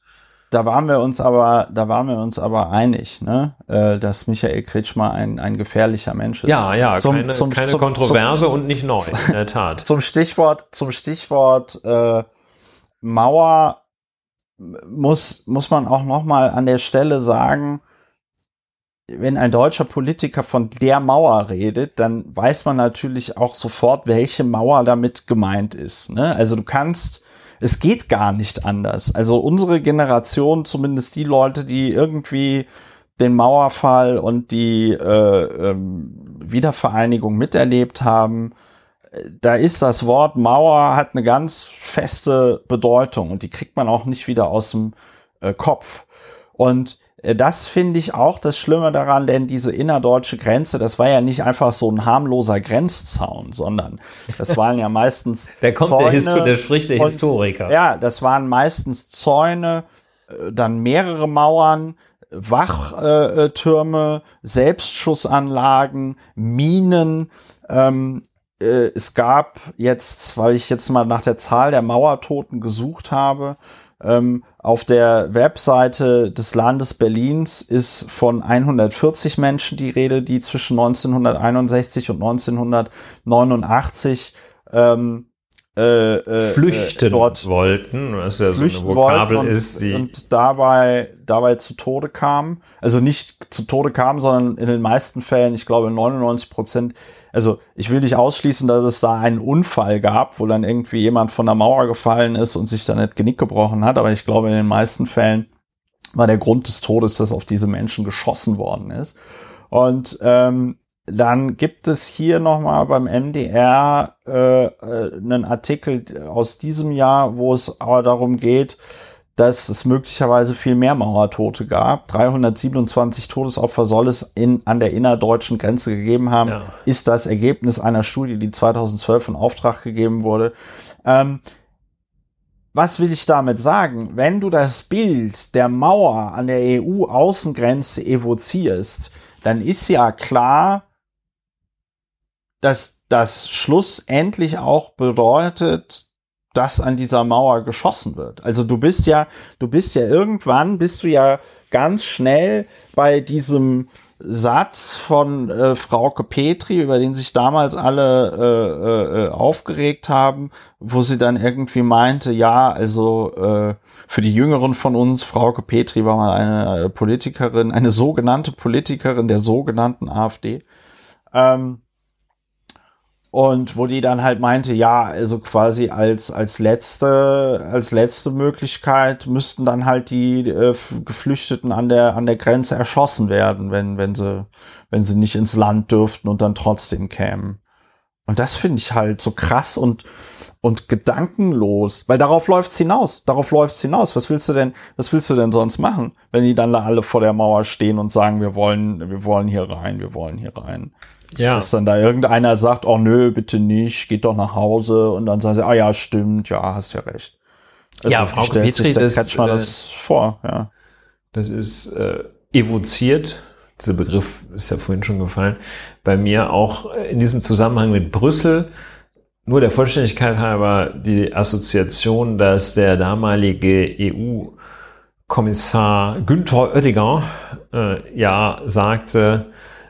da waren wir uns aber, da waren wir uns aber einig, ne, äh, dass Michael Kretschmer ein, ein gefährlicher Mensch ist. Ja, ja, zum, keine, zum, keine zum, Kontroverse und nicht neu, in der Tat. Zum Stichwort, zum Stichwort äh, Mauer muss muss man auch noch mal an der Stelle sagen, wenn ein deutscher Politiker von der Mauer redet, dann weiß man natürlich auch sofort, welche Mauer damit gemeint ist. Ne? Also du kannst es geht gar nicht anders. Also unsere Generation, zumindest die Leute, die irgendwie den Mauerfall und die äh, ähm, Wiedervereinigung miterlebt haben, da ist das Wort Mauer hat eine ganz feste Bedeutung und die kriegt man auch nicht wieder aus dem äh, Kopf. Und das finde ich auch das Schlimme daran, denn diese innerdeutsche Grenze, das war ja nicht einfach so ein harmloser Grenzzaun, sondern das waren ja meistens. da kommt Zäune der, Histo der spricht der Historiker. Und, ja, das waren meistens Zäune, äh, dann mehrere Mauern, Wachtürme, Selbstschussanlagen, Minen. Ähm, äh, es gab jetzt, weil ich jetzt mal nach der Zahl der Mauertoten gesucht habe, ähm, auf der Webseite des Landes Berlins ist von 140 Menschen die Rede, die zwischen 1961 und 1989 ähm, äh, äh, flüchten dort wollten, was ja so eine Vokabel und, ist, die und dabei dabei zu Tode kamen. Also nicht zu Tode kamen, sondern in den meisten Fällen, ich glaube 99 Prozent also ich will nicht ausschließen, dass es da einen Unfall gab, wo dann irgendwie jemand von der Mauer gefallen ist und sich dann nicht Genick gebrochen hat, aber ich glaube, in den meisten Fällen war der Grund des Todes, dass auf diese Menschen geschossen worden ist. Und ähm, dann gibt es hier nochmal beim MDR äh, äh, einen Artikel aus diesem Jahr, wo es aber darum geht, dass es möglicherweise viel mehr Mauertote gab. 327 Todesopfer soll es in, an der innerdeutschen Grenze gegeben haben, ja. ist das Ergebnis einer Studie, die 2012 in Auftrag gegeben wurde. Ähm, was will ich damit sagen? Wenn du das Bild der Mauer an der EU-Außengrenze evozierst, dann ist ja klar, dass das schlussendlich auch bedeutet, dass an dieser Mauer geschossen wird. Also du bist ja, du bist ja irgendwann, bist du ja ganz schnell bei diesem Satz von äh, Frauke Petri, über den sich damals alle äh, äh, aufgeregt haben, wo sie dann irgendwie meinte, ja, also äh, für die Jüngeren von uns, Frauke Petri war mal eine äh, Politikerin, eine sogenannte Politikerin der sogenannten AfD. Ähm, und wo die dann halt meinte, ja, also quasi als, als letzte, als letzte Möglichkeit müssten dann halt die äh, Geflüchteten an der, an der Grenze erschossen werden, wenn, wenn sie, wenn sie nicht ins Land dürften und dann trotzdem kämen. Und das finde ich halt so krass und, und gedankenlos, weil darauf läuft's hinaus. Darauf läuft's hinaus. Was willst du denn, was willst du denn sonst machen, wenn die dann da alle vor der Mauer stehen und sagen, wir wollen, wir wollen hier rein, wir wollen hier rein. Ja. Dass dann da irgendeiner sagt, oh nö, bitte nicht, geht doch nach Hause und dann sagen sie, ah ja, stimmt, ja, hast ja recht. Also ja, Frau stellt Petri, sich der das, mal das äh, vor, ja. Das ist äh, evoziert, dieser Begriff ist ja vorhin schon gefallen, bei mir auch in diesem Zusammenhang mit Brüssel, nur der Vollständigkeit halber die Assoziation, dass der damalige EU-Kommissar Günther Oettinger äh, ja sagte,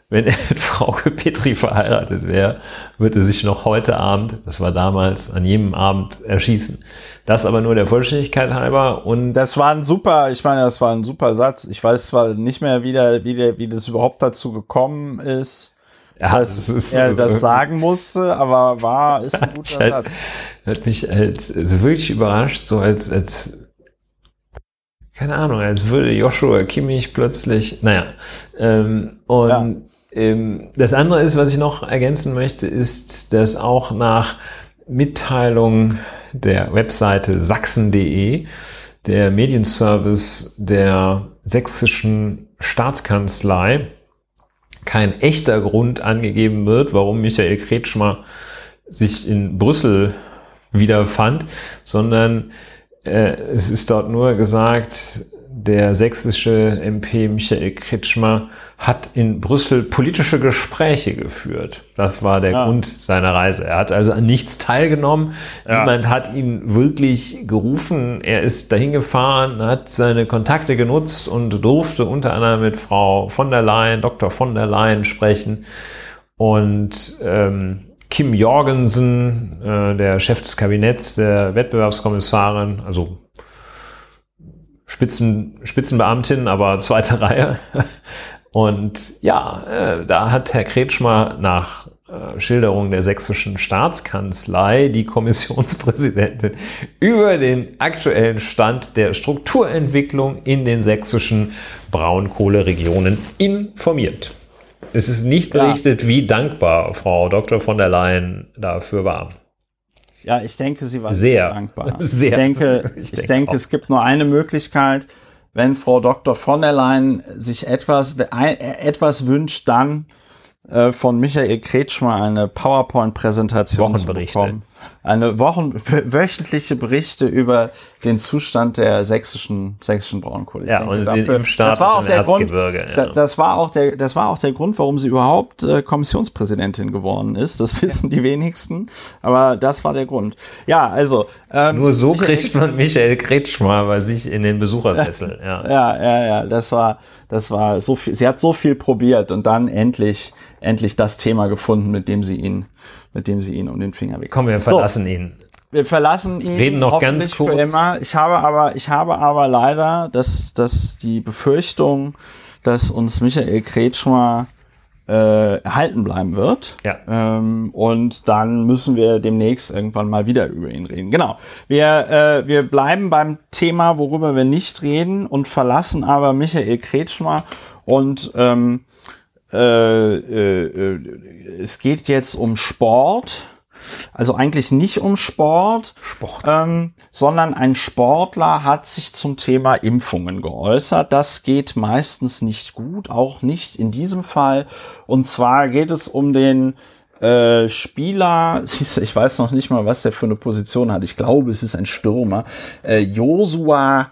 wenn er mit Frau Petri verheiratet wäre, würde er sich noch heute Abend, das war damals, an jedem Abend erschießen. Das aber nur der Vollständigkeit halber und. Das war ein super, ich meine, das war ein super Satz. Ich weiß zwar nicht mehr, wie, der, wie, der, wie das überhaupt dazu gekommen ist. Ja, dass das er das sagen musste, aber war, ist ein guter halt, Satz. Hat mich halt also wirklich überrascht, so als, als keine Ahnung, als würde Joshua Kimmich plötzlich, naja, ähm, und ja. Ähm, das andere ist, was ich noch ergänzen möchte, ist, dass auch nach Mitteilung der Webseite sachsen.de der Medienservice der sächsischen Staatskanzlei kein echter Grund angegeben wird, warum Michael Kretschmer sich in Brüssel wiederfand, sondern äh, es ist dort nur gesagt, der sächsische MP Michael Kretschmer hat in Brüssel politische Gespräche geführt. Das war der ja. Grund seiner Reise. Er hat also an nichts teilgenommen. Ja. Niemand hat ihn wirklich gerufen. Er ist dahin gefahren, hat seine Kontakte genutzt und durfte unter anderem mit Frau von der Leyen, Dr. von der Leyen sprechen. Und ähm, Kim Jorgensen, äh, der Chef des Kabinetts, der Wettbewerbskommissarin, also Spitzen, Spitzenbeamtin, aber zweite Reihe. Und ja, äh, da hat Herr Kretschmer nach äh, Schilderung der sächsischen Staatskanzlei die Kommissionspräsidentin über den aktuellen Stand der Strukturentwicklung in den sächsischen Braunkohleregionen informiert. Es ist nicht berichtet, ja. wie dankbar Frau Dr. von der Leyen dafür war. Ja, ich denke, sie war sehr dankbar. Sehr. Ich denke, ich, ich denke, es gibt nur eine Möglichkeit, wenn Frau Dr. von der Leyen sich etwas, etwas wünscht, dann äh, von Michael Kretschmer eine PowerPoint-Präsentation zu bekommen eine Wochen, wöchentliche Berichte über den Zustand der sächsischen, sächsischen Braunkohle. Ja, und dafür, den Impfstatus das war auch der Grund, ja. das war auch der, das war auch der Grund, warum sie überhaupt äh, Kommissionspräsidentin geworden ist. Das wissen die wenigsten, aber das war der Grund. Ja, also. Ähm, Nur so Michael kriegt man Michael Kretschmer bei sich in den Besuchersessel, ja. Ja, ja, ja, das war, das war so viel, sie hat so viel probiert und dann endlich, endlich das Thema gefunden, mit dem sie ihn mit dem sie ihn um den Finger wickeln. Komm, wir verlassen so, ihn. Wir verlassen ihn. Reden noch ganz kurz. Für immer. Ich habe aber, ich habe aber leider, dass, dass die Befürchtung, dass uns Michael Kretschmer äh, erhalten bleiben wird. Ja. Ähm, und dann müssen wir demnächst irgendwann mal wieder über ihn reden. Genau. Wir, äh, wir bleiben beim Thema, worüber wir nicht reden und verlassen aber Michael Kretschmer und ähm, äh, äh, äh, es geht jetzt um Sport. Also eigentlich nicht um Sport, Sport. Ähm, sondern ein Sportler hat sich zum Thema Impfungen geäußert. Das geht meistens nicht gut, auch nicht in diesem Fall. Und zwar geht es um den äh, Spieler, ich weiß noch nicht mal, was der für eine Position hat. Ich glaube, es ist ein Stürmer. Äh, Josua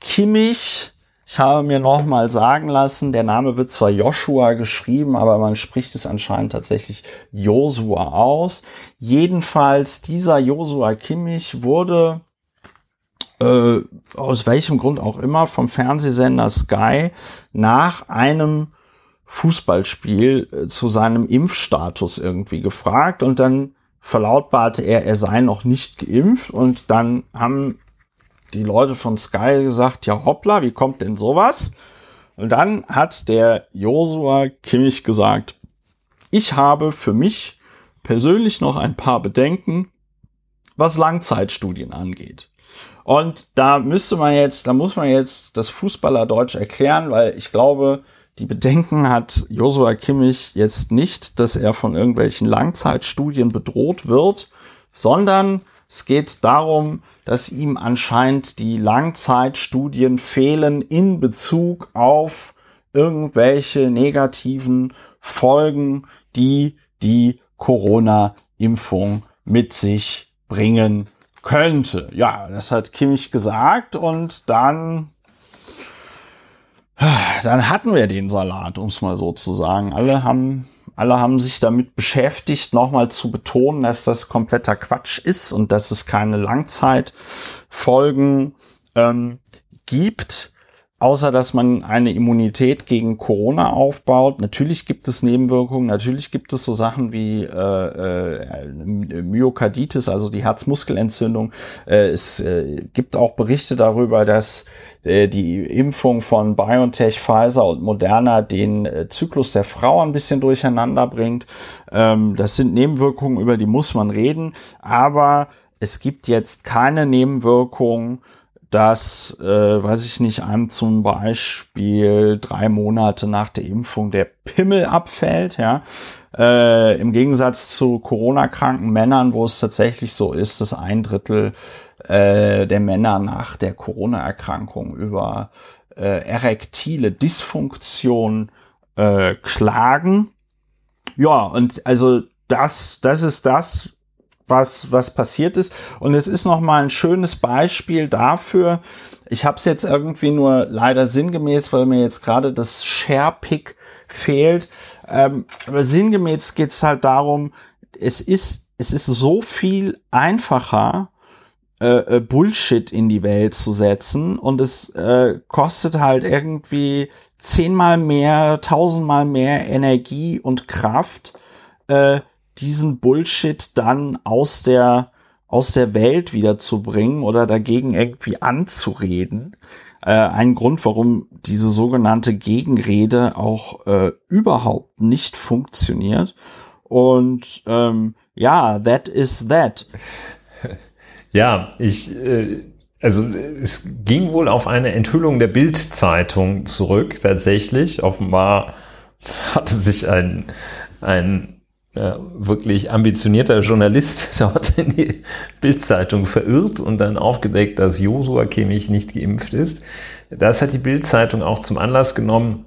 Kimmich ich habe mir noch mal sagen lassen, der Name wird zwar Joshua geschrieben, aber man spricht es anscheinend tatsächlich Josua aus. Jedenfalls dieser Josua Kimmich wurde äh, aus welchem Grund auch immer vom Fernsehsender Sky nach einem Fußballspiel äh, zu seinem Impfstatus irgendwie gefragt und dann verlautbarte er, er sei noch nicht geimpft und dann haben die Leute von Sky gesagt, ja hoppla, wie kommt denn sowas? Und dann hat der Josua Kimmich gesagt, ich habe für mich persönlich noch ein paar Bedenken, was Langzeitstudien angeht. Und da müsste man jetzt, da muss man jetzt das Fußballerdeutsch erklären, weil ich glaube, die Bedenken hat Josua Kimmich jetzt nicht, dass er von irgendwelchen Langzeitstudien bedroht wird, sondern es geht darum, dass ihm anscheinend die Langzeitstudien fehlen in Bezug auf irgendwelche negativen Folgen, die die Corona-Impfung mit sich bringen könnte. Ja, das hat Kimmich gesagt und dann dann hatten wir den Salat, um es mal so zu sagen. Alle haben alle haben sich damit beschäftigt, nochmal zu betonen, dass das kompletter Quatsch ist und dass es keine Langzeitfolgen ähm, gibt. Außer dass man eine Immunität gegen Corona aufbaut. Natürlich gibt es Nebenwirkungen, natürlich gibt es so Sachen wie äh, äh, Myokarditis, also die Herzmuskelentzündung. Äh, es äh, gibt auch Berichte darüber, dass äh, die Impfung von BioNTech, Pfizer und Moderna den äh, Zyklus der Frau ein bisschen durcheinander bringt. Ähm, das sind Nebenwirkungen, über die muss man reden, aber es gibt jetzt keine Nebenwirkungen, dass, äh, weiß ich nicht, einem zum Beispiel drei Monate nach der Impfung der Pimmel abfällt, ja. Äh, Im Gegensatz zu Corona-kranken Männern, wo es tatsächlich so ist, dass ein Drittel äh, der Männer nach der Corona-Erkrankung über äh, erektile Dysfunktion äh, klagen. Ja, und also das, das ist das, was, was passiert ist. Und es ist nochmal ein schönes Beispiel dafür. Ich habe es jetzt irgendwie nur leider sinngemäß, weil mir jetzt gerade das Share-Pick fehlt. Ähm, aber sinngemäß geht es halt darum, es ist, es ist so viel einfacher, äh, äh, Bullshit in die Welt zu setzen und es äh, kostet halt irgendwie zehnmal mehr, tausendmal mehr Energie und Kraft, äh, diesen Bullshit dann aus der aus der Welt wieder zu bringen oder dagegen irgendwie anzureden. Äh, ein Grund, warum diese sogenannte Gegenrede auch äh, überhaupt nicht funktioniert. Und ähm, ja, that is that. Ja, ich, äh, also es ging wohl auf eine Enthüllung der Bild-Zeitung zurück, tatsächlich. Offenbar hatte sich ein, ein ja, wirklich ambitionierter Journalist dort in die Bildzeitung verirrt und dann aufgedeckt, dass Josua Kimmich nicht geimpft ist. Das hat die Bildzeitung auch zum Anlass genommen,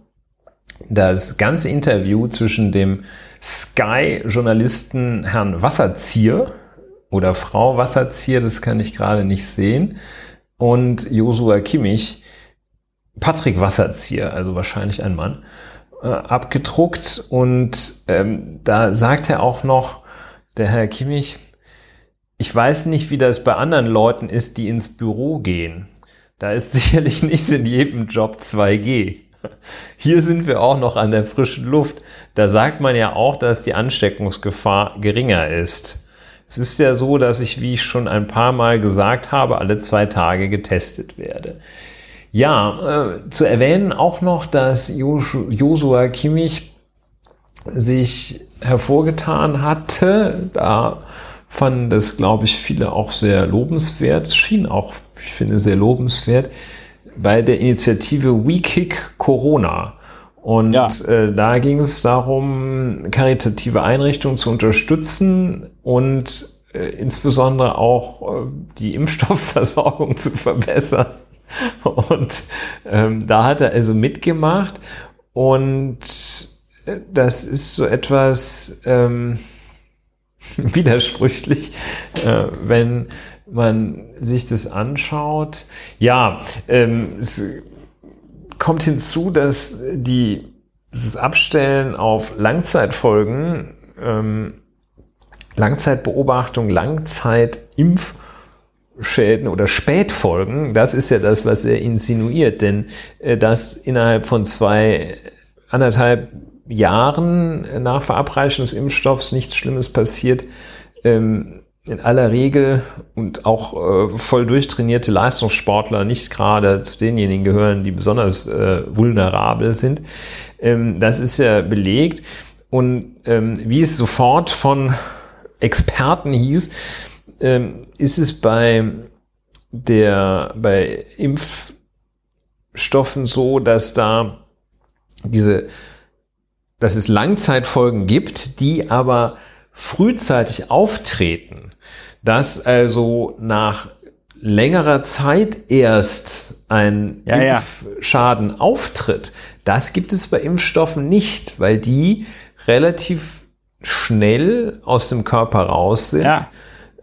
das ganze Interview zwischen dem Sky-Journalisten Herrn Wasserzier oder Frau Wasserzier, das kann ich gerade nicht sehen, und Josua Kimmich, Patrick Wasserzier, also wahrscheinlich ein Mann, äh, abgedruckt und ähm, da sagt er auch noch, der Herr Kimmich, ich weiß nicht, wie das bei anderen Leuten ist, die ins Büro gehen. Da ist sicherlich nicht in jedem Job 2G. Hier sind wir auch noch an der frischen Luft. Da sagt man ja auch, dass die Ansteckungsgefahr geringer ist. Es ist ja so, dass ich, wie ich schon ein paar Mal gesagt habe, alle zwei Tage getestet werde. Ja, äh, zu erwähnen auch noch, dass Josua Kimmich sich hervorgetan hatte. Da fanden das, glaube ich, viele auch sehr lobenswert. Schien auch, ich finde, sehr lobenswert bei der Initiative We Kick Corona. Und ja. äh, da ging es darum, karitative Einrichtungen zu unterstützen und äh, insbesondere auch äh, die Impfstoffversorgung zu verbessern. Und ähm, da hat er also mitgemacht und äh, das ist so etwas ähm, widersprüchlich, äh, wenn man sich das anschaut. Ja, ähm, es kommt hinzu, dass die, das Abstellen auf Langzeitfolgen, ähm, Langzeitbeobachtung, Langzeitimpf Schäden oder Spätfolgen, das ist ja das, was er insinuiert, denn äh, dass innerhalb von zwei, anderthalb Jahren nach Verabreichung des Impfstoffs nichts Schlimmes passiert, ähm, in aller Regel und auch äh, voll durchtrainierte Leistungssportler nicht gerade zu denjenigen gehören, die besonders äh, vulnerabel sind. Ähm, das ist ja belegt. Und ähm, wie es sofort von Experten hieß, ähm, ist es bei der, bei Impfstoffen so, dass da diese, dass es Langzeitfolgen gibt, die aber frühzeitig auftreten, dass also nach längerer Zeit erst ein ja, Impfschaden ja. auftritt, das gibt es bei Impfstoffen nicht, weil die relativ schnell aus dem Körper raus sind. Ja.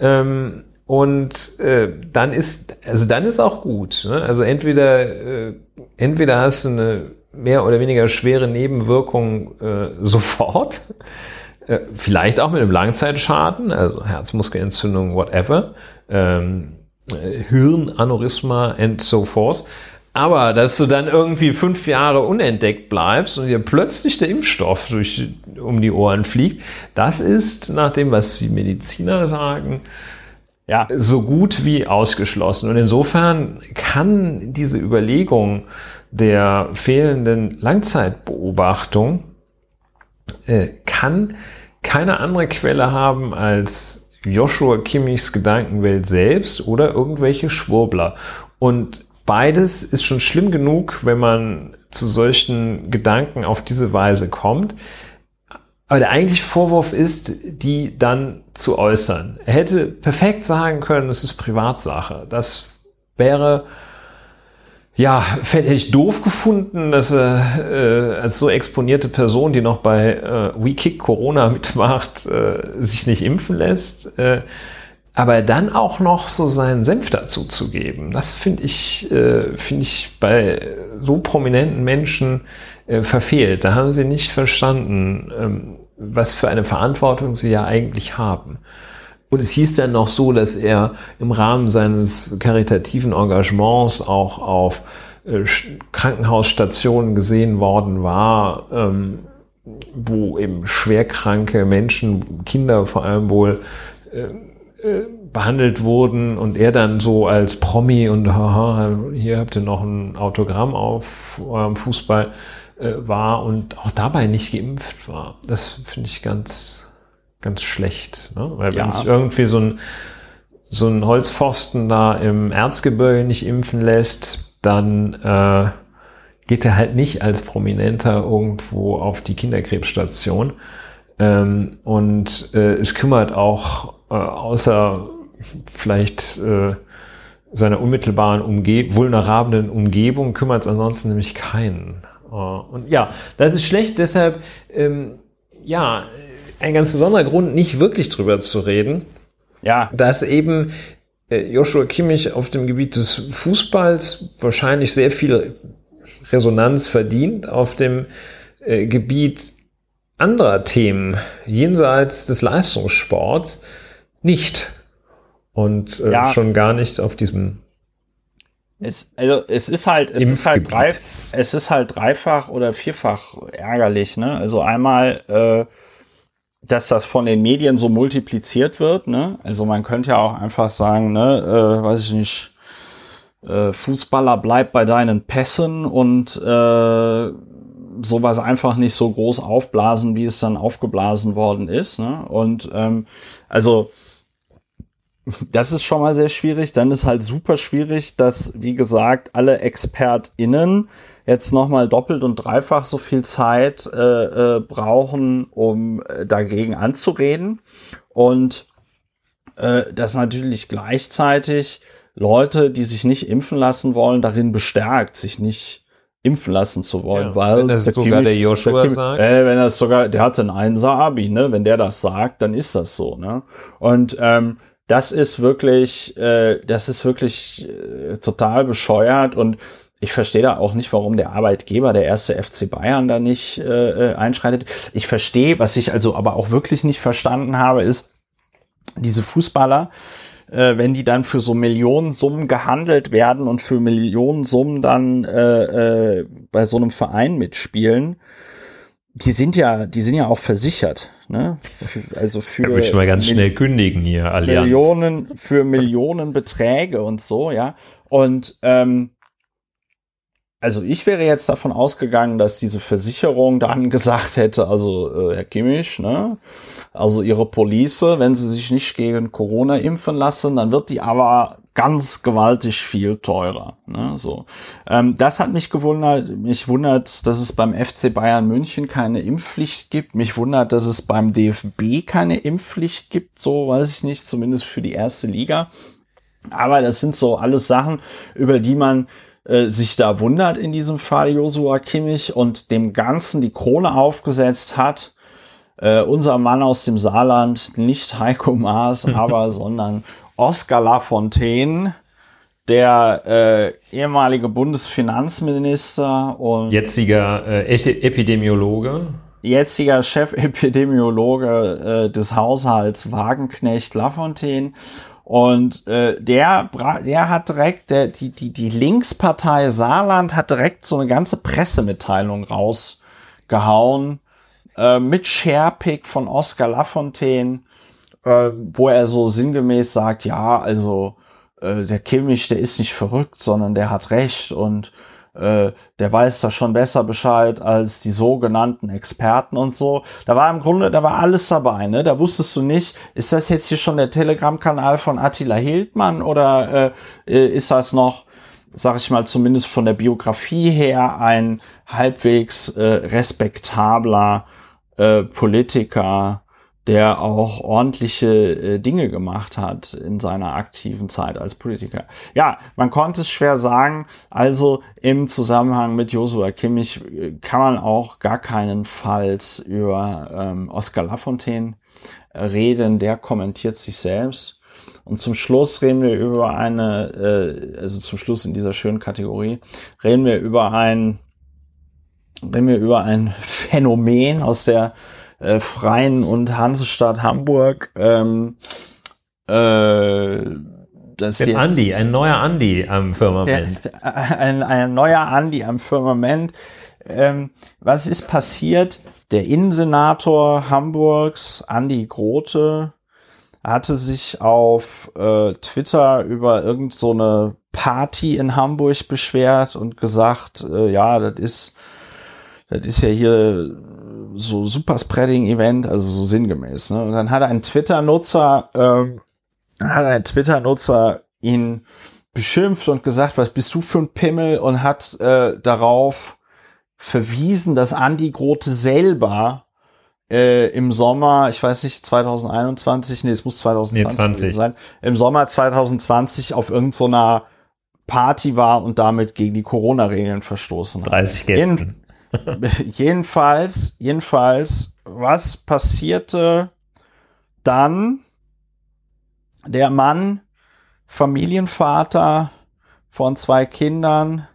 Ähm, und äh, dann ist, also dann ist auch gut. Ne? Also entweder, äh, entweder hast du eine mehr oder weniger schwere Nebenwirkung äh, sofort, äh, vielleicht auch mit einem Langzeitschaden, also Herzmuskelentzündung, whatever, ähm, Hirnaneurysma and so forth. Aber dass du dann irgendwie fünf Jahre unentdeckt bleibst und dir plötzlich der Impfstoff durch, um die Ohren fliegt, das ist, nach dem, was die Mediziner sagen, ja. so gut wie ausgeschlossen. Und insofern kann diese Überlegung der fehlenden Langzeitbeobachtung äh, kann keine andere Quelle haben als Joshua Kimmichs Gedankenwelt selbst oder irgendwelche Schwurbler. Und beides ist schon schlimm genug, wenn man zu solchen Gedanken auf diese Weise kommt. Aber der eigentliche Vorwurf ist, die dann zu äußern. Er hätte perfekt sagen können, es ist Privatsache. Das wäre ja, hätte ich doof gefunden, dass er äh, als so exponierte Person, die noch bei äh, WeKick Corona mitmacht, äh, sich nicht impfen lässt. Äh, aber dann auch noch so seinen Senf dazu zu geben, das finde ich, äh, finde ich bei so prominenten Menschen äh, verfehlt. Da haben sie nicht verstanden, ähm, was für eine Verantwortung sie ja eigentlich haben. Und es hieß dann noch so, dass er im Rahmen seines karitativen Engagements auch auf äh, Krankenhausstationen gesehen worden war, ähm, wo eben schwerkranke Menschen, Kinder vor allem wohl, äh, äh, behandelt wurden und er dann so als Promi und haha, hier habt ihr noch ein Autogramm auf eurem Fußball äh, war und auch dabei nicht geimpft war. Das finde ich ganz, ganz schlecht. Ne? Weil wenn sich irgendwie so ein, so ein Holzpfosten da im Erzgebirge nicht impfen lässt, dann äh, geht er halt nicht als Prominenter irgendwo auf die Kinderkrebsstation. Ähm, und äh, es kümmert auch äh, außer vielleicht äh, seiner unmittelbaren Umge vulnerablen Umgebung kümmert es ansonsten nämlich keinen. Äh, und ja, das ist schlecht, deshalb ähm, ja, ein ganz besonderer Grund, nicht wirklich drüber zu reden. Ja. Dass eben äh, Joshua Kimmich auf dem Gebiet des Fußballs wahrscheinlich sehr viel Resonanz verdient, auf dem äh, Gebiet anderer Themen jenseits des Leistungssports nicht. Und äh, ja. schon gar nicht auf diesem es, also es ist halt, es ist halt drei, es ist halt dreifach oder vierfach ärgerlich, ne? Also einmal äh, dass das von den Medien so multipliziert wird. Ne? Also man könnte ja auch einfach sagen, ne, äh, weiß ich nicht, äh, Fußballer bleibt bei deinen Pässen und äh, sowas einfach nicht so groß aufblasen, wie es dann aufgeblasen worden ist. Ne? Und ähm, also das ist schon mal sehr schwierig. Dann ist halt super schwierig, dass, wie gesagt, alle ExpertInnen jetzt nochmal doppelt und dreifach so viel Zeit äh, äh, brauchen, um äh, dagegen anzureden. Und äh, dass natürlich gleichzeitig Leute, die sich nicht impfen lassen wollen, darin bestärkt, sich nicht impfen lassen zu wollen, ja, weil wenn das der sogar Kimmich, der Joshua der Kimmich, sagt, äh, wenn das sogar, der hatte ein Einser Abi, ne, wenn der das sagt, dann ist das so, ne, und ähm, das ist wirklich, äh, das ist wirklich äh, total bescheuert und ich verstehe da auch nicht, warum der Arbeitgeber, der erste FC Bayern, da nicht äh, äh, einschreitet. Ich verstehe, was ich also aber auch wirklich nicht verstanden habe, ist, diese Fußballer, äh, wenn die dann für so Millionensummen gehandelt werden und für Millionensummen dann äh, äh, bei so einem Verein mitspielen, die sind ja, die sind ja auch versichert. Ne? Für, also für ja, würde ich mal ganz schnell kündigen hier, Allianz. Millionen für Millionenbeträge und so, ja. Und ähm, also ich wäre jetzt davon ausgegangen, dass diese Versicherung dann gesagt hätte, also äh, Herr Kimmich, ne, also Ihre Police, wenn Sie sich nicht gegen Corona impfen lassen, dann wird die aber ganz gewaltig viel teurer. Ne, so, ähm, das hat mich gewundert. Mich wundert, dass es beim FC Bayern München keine Impfpflicht gibt. Mich wundert, dass es beim DFB keine Impfpflicht gibt. So weiß ich nicht, zumindest für die erste Liga. Aber das sind so alles Sachen, über die man äh, sich da wundert in diesem Fall Josua Kimmich und dem Ganzen die Krone aufgesetzt hat. Äh, unser Mann aus dem Saarland, nicht Heiko Maas, aber sondern Oskar Lafontaine, der äh, ehemalige Bundesfinanzminister und jetziger äh, Epidemiologe. Jetziger Chefepidemiologe äh, des Haushalts Wagenknecht Lafontaine Und äh, der, der hat direkt, der, die, die, die Linkspartei Saarland hat direkt so eine ganze Pressemitteilung rausgehauen äh, mit Sharepick von Oscar Lafontaine, äh, wo er so sinngemäß sagt, ja, also äh, der Kimmich, der ist nicht verrückt, sondern der hat recht und äh, der weiß da schon besser Bescheid als die sogenannten Experten und so. Da war im Grunde, da war alles dabei, ne? Da wusstest du nicht, ist das jetzt hier schon der Telegram-Kanal von Attila Hildmann oder äh, äh, ist das noch, sag ich mal, zumindest von der Biografie her ein halbwegs äh, respektabler äh, Politiker, der auch ordentliche äh, Dinge gemacht hat in seiner aktiven Zeit als Politiker. Ja, man konnte es schwer sagen. Also im Zusammenhang mit Joshua Kimmich äh, kann man auch gar keinenfalls über ähm, Oscar Lafontaine äh, reden. Der kommentiert sich selbst. Und zum Schluss reden wir über eine, äh, also zum Schluss in dieser schönen Kategorie, reden wir über ein, reden wir über ein Phänomen aus der äh, Freien und Hansestadt Hamburg. Ähm, äh, das jetzt, Andi, ein neuer Andi am Firmament. Der, ein, ein neuer Andi am Firmament. Ähm, was ist passiert? Der Innensenator Hamburgs, Andi Grote, hatte sich auf äh, Twitter über irgend so eine Party in Hamburg beschwert und gesagt, äh, ja, das ist, das ist ja hier so super Spreading-Event, also so sinngemäß. Ne? Und dann hat ein Twitter-Nutzer, ähm, hat ein Twitter-Nutzer ihn beschimpft und gesagt, was bist du für ein Pimmel und hat äh, darauf verwiesen, dass Andy Grote selber äh, im Sommer, ich weiß nicht, 2021, nee, es muss 2020 nee, sein, im Sommer 2020 auf irgendeiner so Party war und damit gegen die Corona-Regeln verstoßen hat. 30 Gästen. jedenfalls, jedenfalls, was passierte dann? Der Mann, Familienvater von zwei Kindern,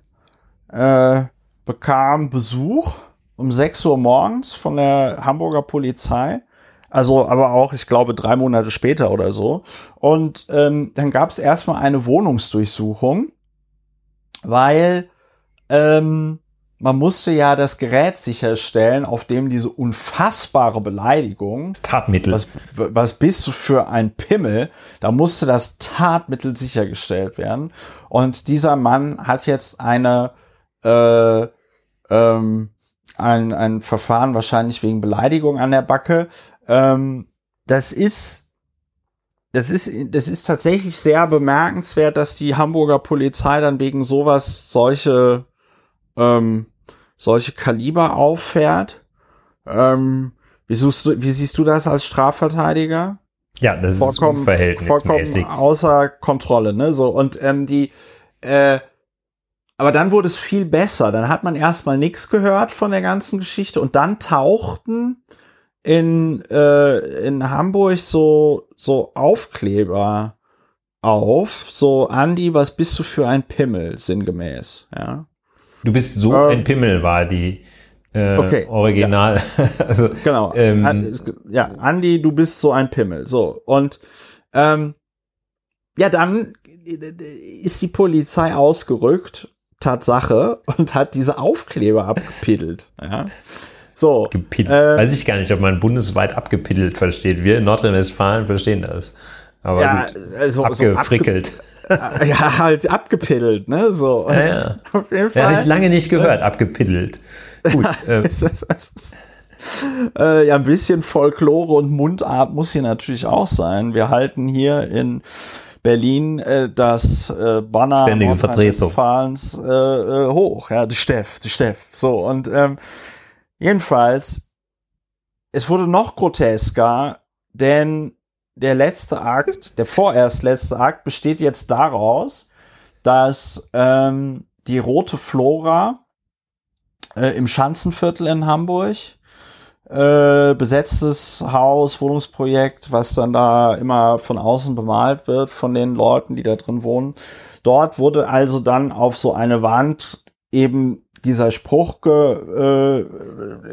äh, bekam Besuch um 6 Uhr morgens von der Hamburger Polizei. Also aber auch, ich glaube, drei Monate später oder so. Und ähm, dann gab es erstmal eine Wohnungsdurchsuchung, weil ähm, man musste ja das Gerät sicherstellen, auf dem diese unfassbare Beleidigung. Tatmittel. Was, was bist du für ein Pimmel? Da musste das Tatmittel sichergestellt werden. Und dieser Mann hat jetzt eine, äh, ähm, ein, ein Verfahren wahrscheinlich wegen Beleidigung an der Backe. Ähm, das ist das ist, das ist tatsächlich sehr bemerkenswert, dass die Hamburger Polizei dann wegen sowas solche ähm, solche Kaliber auffährt. Ähm, wie, suchst du, wie siehst du das als Strafverteidiger? Ja, das vollkommen, ist verhältnismäßig. Vollkommen außer Kontrolle, ne? So, und ähm, die, äh, aber dann wurde es viel besser. Dann hat man erstmal nichts gehört von der ganzen Geschichte und dann tauchten in, äh, in Hamburg so, so Aufkleber auf, so Andi, was bist du für ein Pimmel, sinngemäß, ja. Du bist so ähm, ein Pimmel, war die äh, okay, Original. Ja. also, genau. Ähm, ja, Andi, du bist so ein Pimmel. So. Und ähm, ja, dann ist die Polizei ausgerückt, Tatsache, und hat diese Aufkleber abgepiddelt. Ja. So. Gepiddelt. Äh, Weiß ich gar nicht, ob man bundesweit abgepiddelt versteht. Wir in Nordrhein-Westfalen verstehen das. Aber ja, gut, also, abgefrickelt. So abge ja, halt abgepiddelt, ne? So. Ja, ja. Auf jeden Fall. Ja, habe ich lange nicht gehört, abgepiddelt. Gut. äh. äh, ja, ein bisschen Folklore und Mundart muss hier natürlich auch sein. Wir halten hier in Berlin äh, das äh, Banner Ständige Vertretung. Äh, äh, hoch, ja, die Steff, die Steff. So, und ähm, jedenfalls, es wurde noch grotesker, denn der letzte Akt, der vorerst letzte Akt, besteht jetzt daraus, dass ähm, die rote Flora äh, im Schanzenviertel in Hamburg äh, besetztes Haus, Wohnungsprojekt, was dann da immer von außen bemalt wird von den Leuten, die da drin wohnen. Dort wurde also dann auf so eine Wand eben dieser Spruch äh,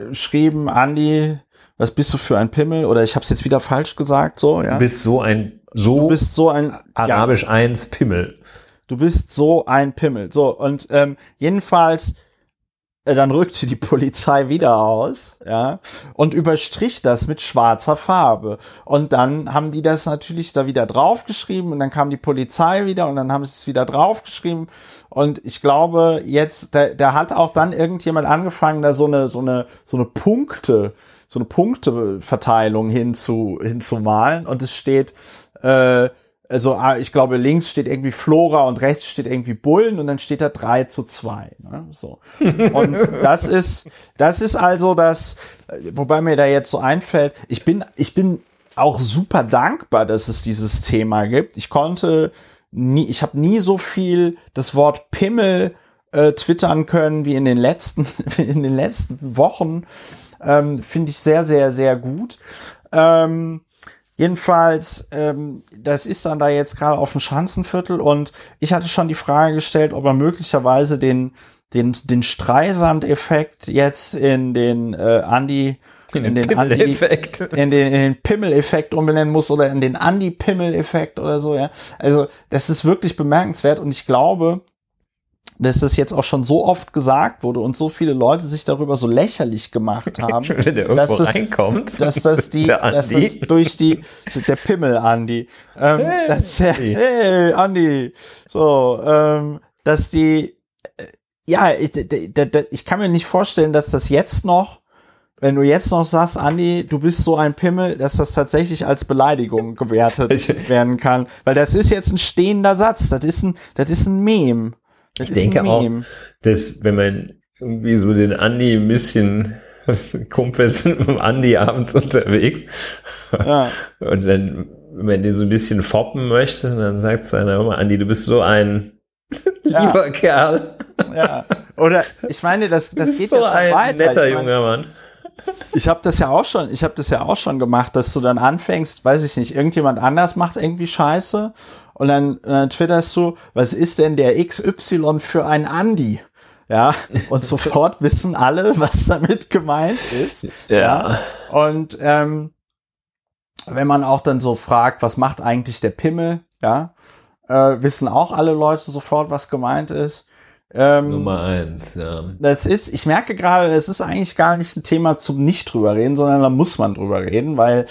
geschrieben, Andi, was bist du für ein Pimmel? Oder ich habe es jetzt wieder falsch gesagt, so, ja. Du bist so ein so, du bist so ein Arabisch ja, 1 Pimmel. Du bist so ein Pimmel. So, und ähm, jedenfalls äh, dann rückte die Polizei wieder aus, ja, und überstrich das mit schwarzer Farbe. Und dann haben die das natürlich da wieder draufgeschrieben und dann kam die Polizei wieder und dann haben sie es wieder draufgeschrieben. Und ich glaube, jetzt, da, da hat auch dann irgendjemand angefangen, da so eine, so eine, so eine Punkte, so eine Punkteverteilung hinzu, hinzumalen. Und es steht, äh, also ah, ich glaube, links steht irgendwie Flora und rechts steht irgendwie Bullen und dann steht da 3 zu 2. Ne? So. Und das ist, das ist also das, wobei mir da jetzt so einfällt, ich bin, ich bin auch super dankbar, dass es dieses Thema gibt. Ich konnte nie, ich habe nie so viel das Wort Pimmel äh, twittern können wie in den letzten, in den letzten Wochen. Ähm, Finde ich sehr, sehr, sehr gut. Ähm, Jedenfalls, ähm, das ist dann da jetzt gerade auf dem Schanzenviertel und ich hatte schon die Frage gestellt, ob er möglicherweise den, den, den Streisand-Effekt jetzt in den äh, Andi in, in den, Andi, in den, in den Pimmel-Effekt umbenennen muss oder in den Andi-Pimmel-Effekt oder so, ja. Also, das ist wirklich bemerkenswert und ich glaube, dass das jetzt auch schon so oft gesagt wurde und so viele Leute sich darüber so lächerlich gemacht haben, dass, das, reinkommt. dass das die, dass das durch die, der Pimmel Andi, ähm, hey, dass der, hey Andi, so, ähm, dass die, äh, ja, ich, ich kann mir nicht vorstellen, dass das jetzt noch wenn du jetzt noch sagst, Andi, du bist so ein Pimmel, dass das tatsächlich als Beleidigung gewertet werden kann. Weil das ist jetzt ein stehender Satz. Das ist ein, das ist ein Meme. Das ich denke auch, dass wenn man irgendwie so den Andi ein bisschen Kumpels sind mit dem Andi abends unterwegs ja. und dann, wenn man den so ein bisschen foppen möchte, dann sagt seiner immer, Andi, du bist so ein lieber ja. Kerl. Ja. Oder ich meine, das, das geht so ja schon ein weiter. netter ich meine, junger Mann. Ich habe das ja auch schon, ich habe das ja auch schon gemacht, dass du dann anfängst, weiß ich nicht, irgendjemand anders macht irgendwie Scheiße und dann, dann twitterst du, was ist denn der XY für ein Andi? Ja, und sofort wissen alle, was damit gemeint ist. Ja. ja. Und ähm, wenn man auch dann so fragt, was macht eigentlich der Pimmel, ja, äh, wissen auch alle Leute sofort, was gemeint ist. Ähm, Nummer eins, ja. Das ist, ich merke gerade, das ist eigentlich gar nicht ein Thema zum nicht drüber reden, sondern da muss man drüber reden, weil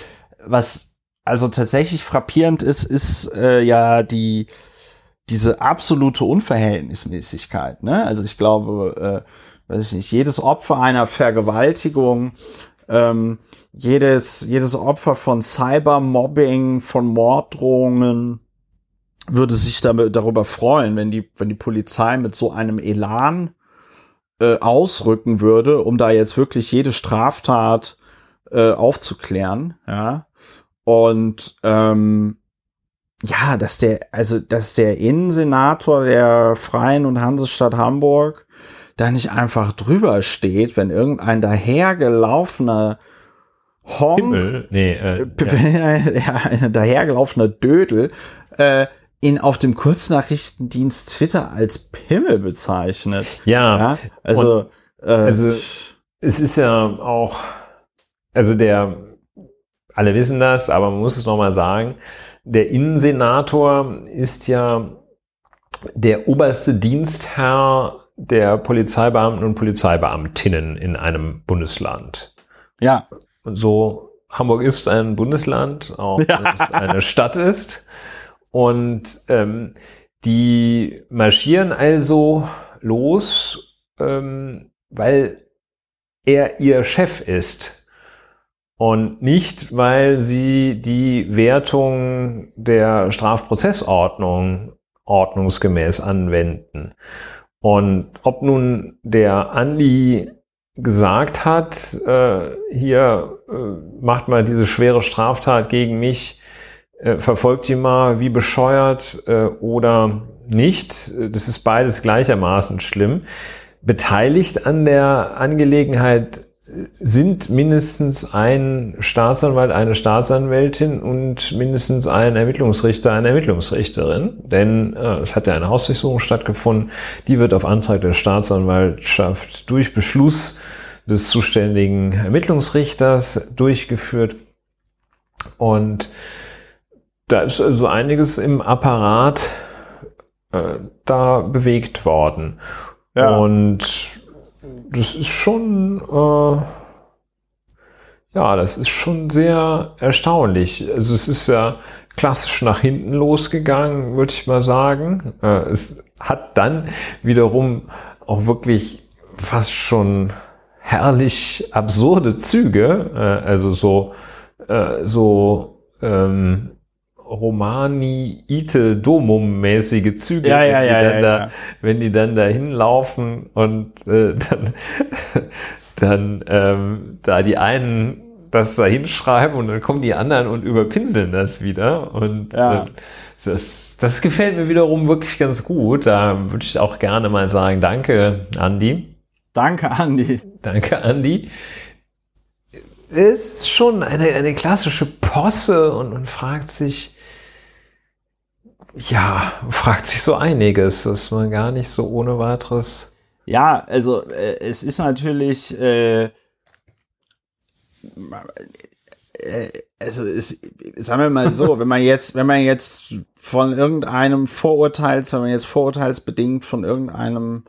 was also tatsächlich frappierend ist, ist äh, ja die diese absolute Unverhältnismäßigkeit. Ne? Also ich glaube, äh, weiß ich nicht, jedes Opfer einer Vergewaltigung, ähm, jedes jedes Opfer von Cybermobbing, von Morddrohungen würde sich damit, darüber freuen, wenn die wenn die Polizei mit so einem Elan äh, ausrücken würde, um da jetzt wirklich jede Straftat äh, aufzuklären. Ja und ähm, ja, dass der, also dass der Innensenator der Freien und Hansestadt Hamburg da nicht einfach drüber steht, wenn irgendein dahergelaufener Honk, Himmel. Nee, äh, ja. ein dahergelaufener Dödel äh, ihn auf dem Kurznachrichtendienst Twitter als Pimmel bezeichnet. Ja, ja also, äh, also es ist ja auch, also der alle wissen das, aber man muss es nochmal sagen. Der Innensenator ist ja der oberste Dienstherr der Polizeibeamten und Polizeibeamtinnen in einem Bundesland. Ja. Und so, Hamburg ist ein Bundesland, auch wenn es eine Stadt ist. Und ähm, die marschieren also los, ähm, weil er ihr Chef ist und nicht, weil sie die Wertung der Strafprozessordnung ordnungsgemäß anwenden. Und ob nun der Andi gesagt hat, äh, hier äh, macht mal diese schwere Straftat gegen mich, äh, verfolgt die mal wie bescheuert äh, oder nicht, das ist beides gleichermaßen schlimm. Beteiligt an der Angelegenheit sind mindestens ein Staatsanwalt, eine Staatsanwältin und mindestens ein Ermittlungsrichter, eine Ermittlungsrichterin. Denn äh, es hat ja eine Hausdurchsuchung stattgefunden. Die wird auf Antrag der Staatsanwaltschaft durch Beschluss des zuständigen Ermittlungsrichters durchgeführt. Und da ist also einiges im Apparat äh, da bewegt worden. Ja. Und das ist schon, äh, ja, das ist schon sehr erstaunlich. Also es ist ja klassisch nach hinten losgegangen, würde ich mal sagen. Äh, es hat dann wiederum auch wirklich fast schon herrlich absurde Züge, äh, also so, äh, so ähm, Romani Ite Domum mäßige Züge, ja, ja, wenn, ja, die dann da, wenn die dann da hinlaufen und äh, dann, dann ähm, da die einen das da hinschreiben und dann kommen die anderen und überpinseln das wieder und Ja. äh, das, das gefällt mir wiederum wirklich ganz gut. Da würde ich auch gerne mal sagen, danke, Andi. Danke, Andi. Danke, Andi. Es ist schon eine, eine klassische Posse und man fragt sich, ja, fragt sich so einiges, was man gar nicht so ohne weiteres. Ja, also äh, es ist natürlich, äh, äh, also es, sagen wir mal so, wenn man jetzt, wenn man jetzt von irgendeinem Vorurteils, wenn man jetzt vorurteilsbedingt von irgendeinem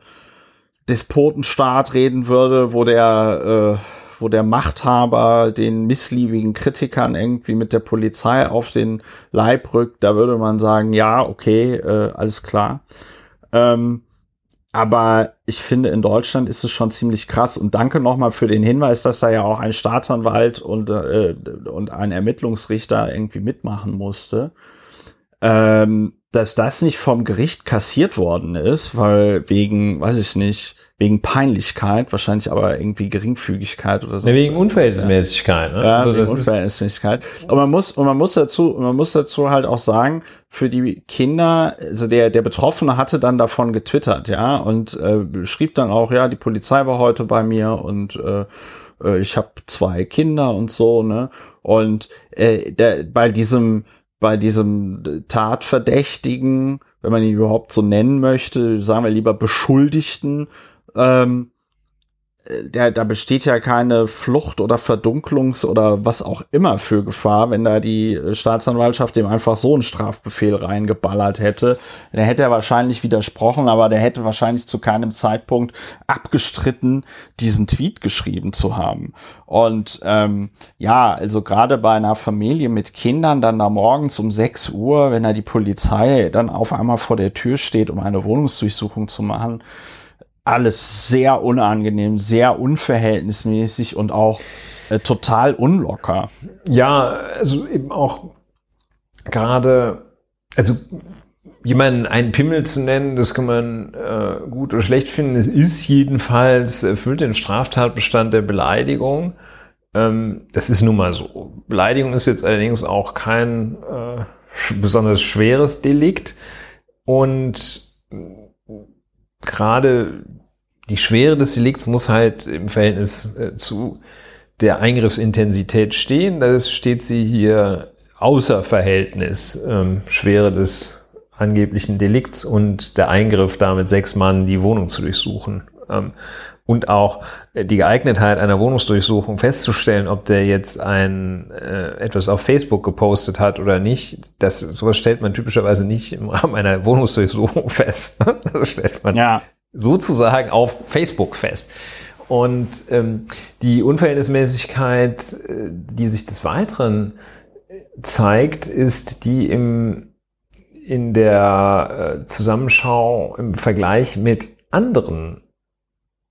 Despotenstaat reden würde, wo der, äh, wo der Machthaber den missliebigen Kritikern irgendwie mit der Polizei auf den Leib rückt, da würde man sagen, ja, okay, äh, alles klar. Ähm, aber ich finde, in Deutschland ist es schon ziemlich krass. Und danke nochmal für den Hinweis, dass da ja auch ein Staatsanwalt und, äh, und ein Ermittlungsrichter irgendwie mitmachen musste. Ähm, dass das nicht vom Gericht kassiert worden ist, weil wegen, weiß ich nicht, wegen Peinlichkeit, wahrscheinlich aber irgendwie Geringfügigkeit oder so. Ne, wegen Unverhältnismäßigkeit. Ne? Ja, also wegen Unverhältnismäßigkeit. Und man muss, und man muss dazu, man muss dazu halt auch sagen, für die Kinder, also der, der Betroffene hatte dann davon getwittert, ja, und äh, schrieb dann auch, ja, die Polizei war heute bei mir und äh, äh, ich habe zwei Kinder und so, ne? Und äh, der, bei diesem, bei diesem Tatverdächtigen, wenn man ihn überhaupt so nennen möchte, sagen wir lieber Beschuldigten, ähm, der, da besteht ja keine Flucht oder Verdunklungs- oder was auch immer für Gefahr, wenn da die Staatsanwaltschaft dem einfach so einen Strafbefehl reingeballert hätte. Der hätte er wahrscheinlich widersprochen, aber der hätte wahrscheinlich zu keinem Zeitpunkt abgestritten, diesen Tweet geschrieben zu haben. Und ähm, ja, also gerade bei einer Familie mit Kindern dann da morgens um 6 Uhr, wenn da die Polizei dann auf einmal vor der Tür steht, um eine Wohnungsdurchsuchung zu machen, alles sehr unangenehm, sehr unverhältnismäßig und auch äh, total unlocker. ja, also eben auch gerade, also jemanden einen Pimmel zu nennen, das kann man äh, gut oder schlecht finden. Es ist jedenfalls, erfüllt den Straftatbestand der Beleidigung. Ähm, das ist nun mal so. Beleidigung ist jetzt allerdings auch kein äh, besonders schweres Delikt. Und gerade die Schwere des Delikts muss halt im Verhältnis äh, zu der Eingriffsintensität stehen. Da steht sie hier außer Verhältnis ähm, Schwere des angeblichen Delikts und der Eingriff damit sechs Mann die Wohnung zu durchsuchen. Ähm, und auch äh, die Geeignetheit einer Wohnungsdurchsuchung festzustellen, ob der jetzt ein äh, etwas auf Facebook gepostet hat oder nicht, das sowas stellt man typischerweise nicht im Rahmen einer Wohnungsdurchsuchung fest. Das stellt man Ja, sozusagen auf Facebook fest. Und ähm, die Unverhältnismäßigkeit, äh, die sich des Weiteren äh, zeigt, ist die im, in der äh, Zusammenschau im Vergleich mit anderen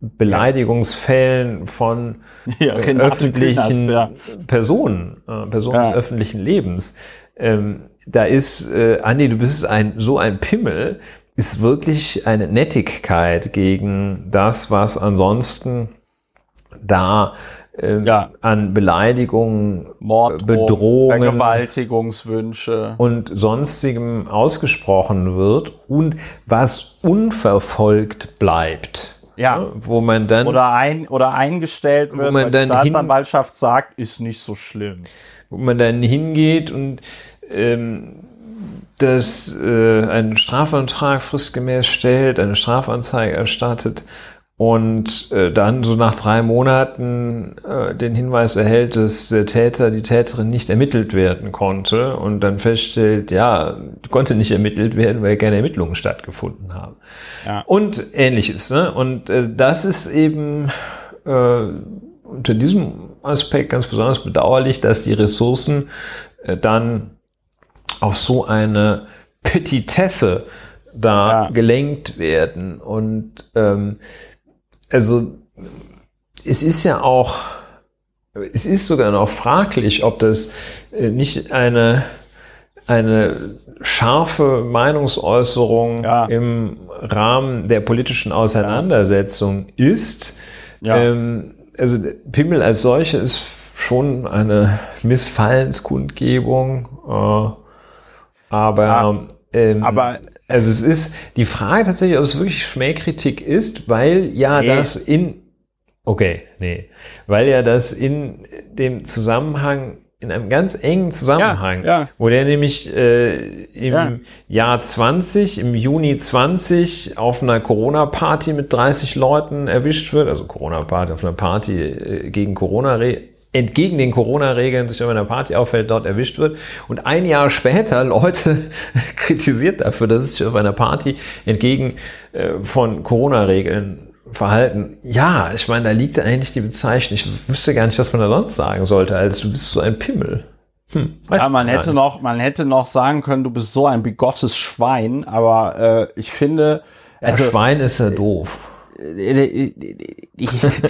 Beleidigungsfällen von ja Renate öffentlichen Künast, ja. Personen, äh, Personen Ja. des öffentlichen Lebens. Ähm, da ist, äh, Andi, du bist ein, so ein Pimmel, ist wirklich eine Nettigkeit gegen das, was ansonsten da ähm, Ja. an Beleidigungen, Mord, Bedrohungen Vergewaltigungswünsche. und sonstigem ausgesprochen wird und was unverfolgt bleibt. Ja. Wo man dann Oder, ein, oder eingestellt Wo wird, man weil die dann hin- Staatsanwaltschaft sagt, ist nicht so schlimm. wo man dann hingeht und ähm, das äh, einen Strafantrag fristgemäß stellt, eine Strafanzeige erstattet und äh, dann so nach drei Monaten äh, den Hinweis erhält, dass der Täter, die Täterin nicht ermittelt werden konnte und dann feststellt, ja, konnte nicht ermittelt werden, weil keine Ermittlungen stattgefunden haben. Ja. Und ähnliches. Ne? Und äh, das ist eben äh, unter diesem Aspekt ganz besonders bedauerlich, dass die Ressourcen äh, dann auf so eine Petitesse da ja. gelenkt werden. Und ähm, also es ist ja auch, es ist sogar noch fraglich, ob das äh, nicht eine, eine scharfe Meinungsäußerung ja. im Rahmen der politischen Auseinandersetzung ist. Ja. Ähm, also Pimmel als solche ist schon eine Missfallenskundgebung, äh, aber, ähm, aber also es ist die Frage tatsächlich, ob es wirklich Schmähkritik ist, weil ja nee. das in okay, nee, weil ja das in dem Zusammenhang in einem ganz engen Zusammenhang, ja, ja. wo der nämlich äh, im ja. Jahr 20, im Juni 20 auf einer Corona-Party mit 30 Leuten erwischt wird, also Corona-Party auf einer Party äh, gegen Corona entgegen den Corona-Regeln sich auf einer Party auffällt, dort erwischt wird und ein Jahr später Leute kritisiert dafür, dass es sich auf einer Party entgegen äh, von Corona-Regeln verhalten. Ja, ich meine, da liegt eigentlich die Bezeichnung. Ich wüsste gar nicht, was man da sonst sagen sollte, als du bist so ein Pimmel. Hm, ja, man hätte noch, man hätte noch sagen können, du bist so ein bigottes Schwein, aber äh, ich finde, also ja, Schwein ist ja doof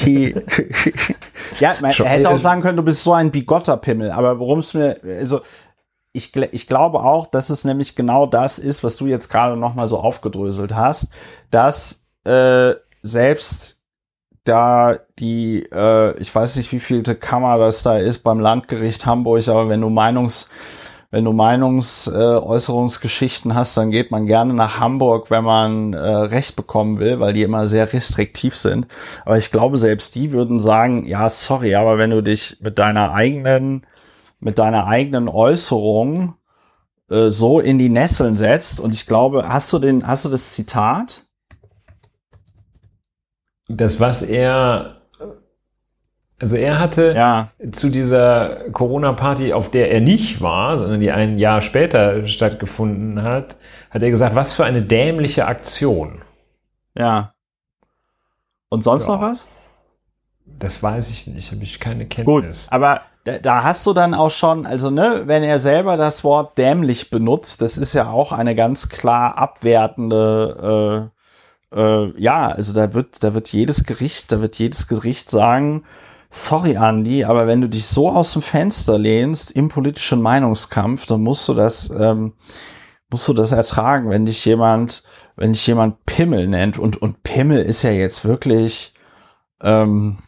die, ja, man hätte auch sagen können, du bist so ein bigotter Pimmel, aber worum es mir, also ich, ich glaube auch, dass es nämlich genau das ist, was du jetzt gerade noch mal so aufgedröselt hast, dass äh, selbst da die, äh, ich weiß nicht, wie vielte Kammer das da ist beim Landgericht Hamburg, aber wenn du Meinungs wenn du Meinungsäußerungsgeschichten äh, hast, dann geht man gerne nach Hamburg, wenn man äh, Recht bekommen will, weil die immer sehr restriktiv sind. Aber ich glaube, selbst die würden sagen, ja, sorry, aber wenn du dich mit deiner eigenen, mit deiner eigenen Äußerung äh, so in die Nesseln setzt, und ich glaube, hast du den, hast du das Zitat? Das, was er also er hatte ja. zu dieser Corona-Party, auf der er nicht war, sondern die ein Jahr später stattgefunden hat, hat er gesagt, was für eine dämliche Aktion. Ja. Und sonst ja. noch was? Das weiß ich nicht, habe ich keine Kenntnis. Gut, aber da, hast du dann auch schon, also ne, wenn er selber das Wort dämlich benutzt, das ist ja auch eine ganz klar abwertende, äh, äh, ja, also da wird, da wird jedes Gericht, da wird jedes Gericht sagen, sorry Andy, aber wenn du dich so aus dem Fenster lehnst im politischen Meinungskampf, dann musst du das, ähm, musst du das ertragen, wenn dich jemand, wenn dich jemand Pimmel nennt und, und Pimmel ist ja jetzt wirklich, ähm,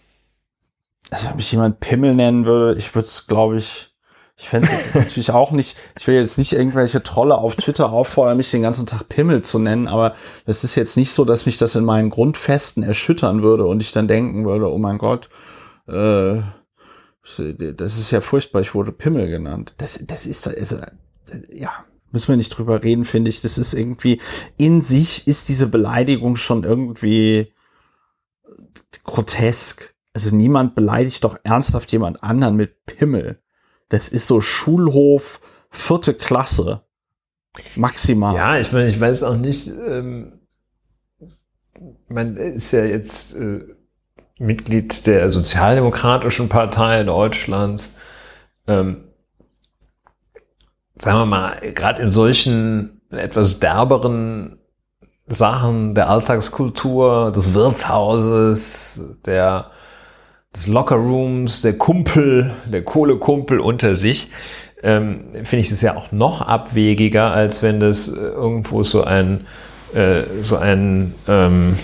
also wenn mich jemand Pimmel nennen würde, ich würde es, glaube ich, ich fände jetzt natürlich auch nicht, ich will jetzt nicht irgendwelche Trolle auf Twitter auffordern, mich den ganzen Tag Pimmel zu nennen, aber es ist jetzt nicht so, dass mich das in meinen Grundfesten erschüttern würde und ich dann denken würde, oh mein Gott, äh, das ist ja furchtbar, ich wurde Pimmel genannt. Das, das ist doch, also, ja, müssen wir nicht drüber reden, finde ich. Das ist irgendwie, in sich ist diese Beleidigung schon irgendwie grotesk. Also niemand beleidigt doch ernsthaft jemand anderen mit Pimmel. Das ist so Schulhof, vierte Klasse. Maximal. Ja, ich meine, ich weiß auch nicht, ähm, man ist ja jetzt, äh, Mitglied der Sozialdemokratischen Partei Deutschlands. Ähm, sagen wir mal, gerade in solchen etwas derberen Sachen der Alltagskultur, des Wirtshauses, der, des Lockerrooms, der Kumpel, der Kohlekumpel unter sich, ähm, finde ich es ja auch noch abwegiger, als wenn das äh, irgendwo so ein, äh, so ein ähm,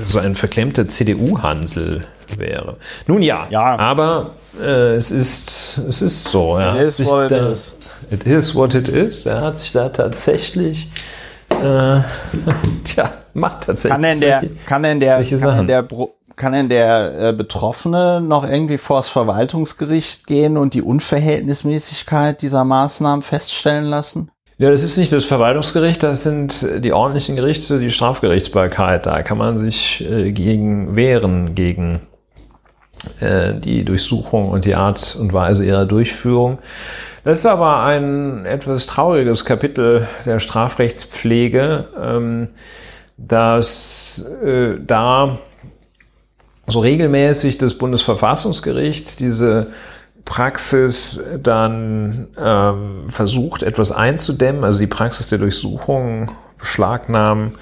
so ein verklemmter CDU-Hansel wäre. Nun ja, ja. aber äh, es, ist, es ist so. Ja. It is what it da, is. It is what it is. Der hat sich da tatsächlich, äh, tja, macht tatsächlich. Kann denn der, kann denn der, kann denn der, kann denn der äh, Betroffene noch irgendwie vors Verwaltungsgericht gehen und die Unverhältnismäßigkeit dieser Maßnahmen feststellen lassen? Ja, das ist nicht das Verwaltungsgericht, das sind die ordentlichen Gerichte, die Strafgerichtsbarkeit. Da kann man sich äh, gegen wehren, gegen äh, die Durchsuchung und die Art und Weise ihrer Durchführung. Das ist aber ein etwas trauriges Kapitel der Strafrechtspflege, ähm, dass äh, da so regelmäßig das Bundesverfassungsgericht diese Praxis dann ähm, versucht, etwas einzudämmen, also die Praxis der Durchsuchung, Beschlagnahmen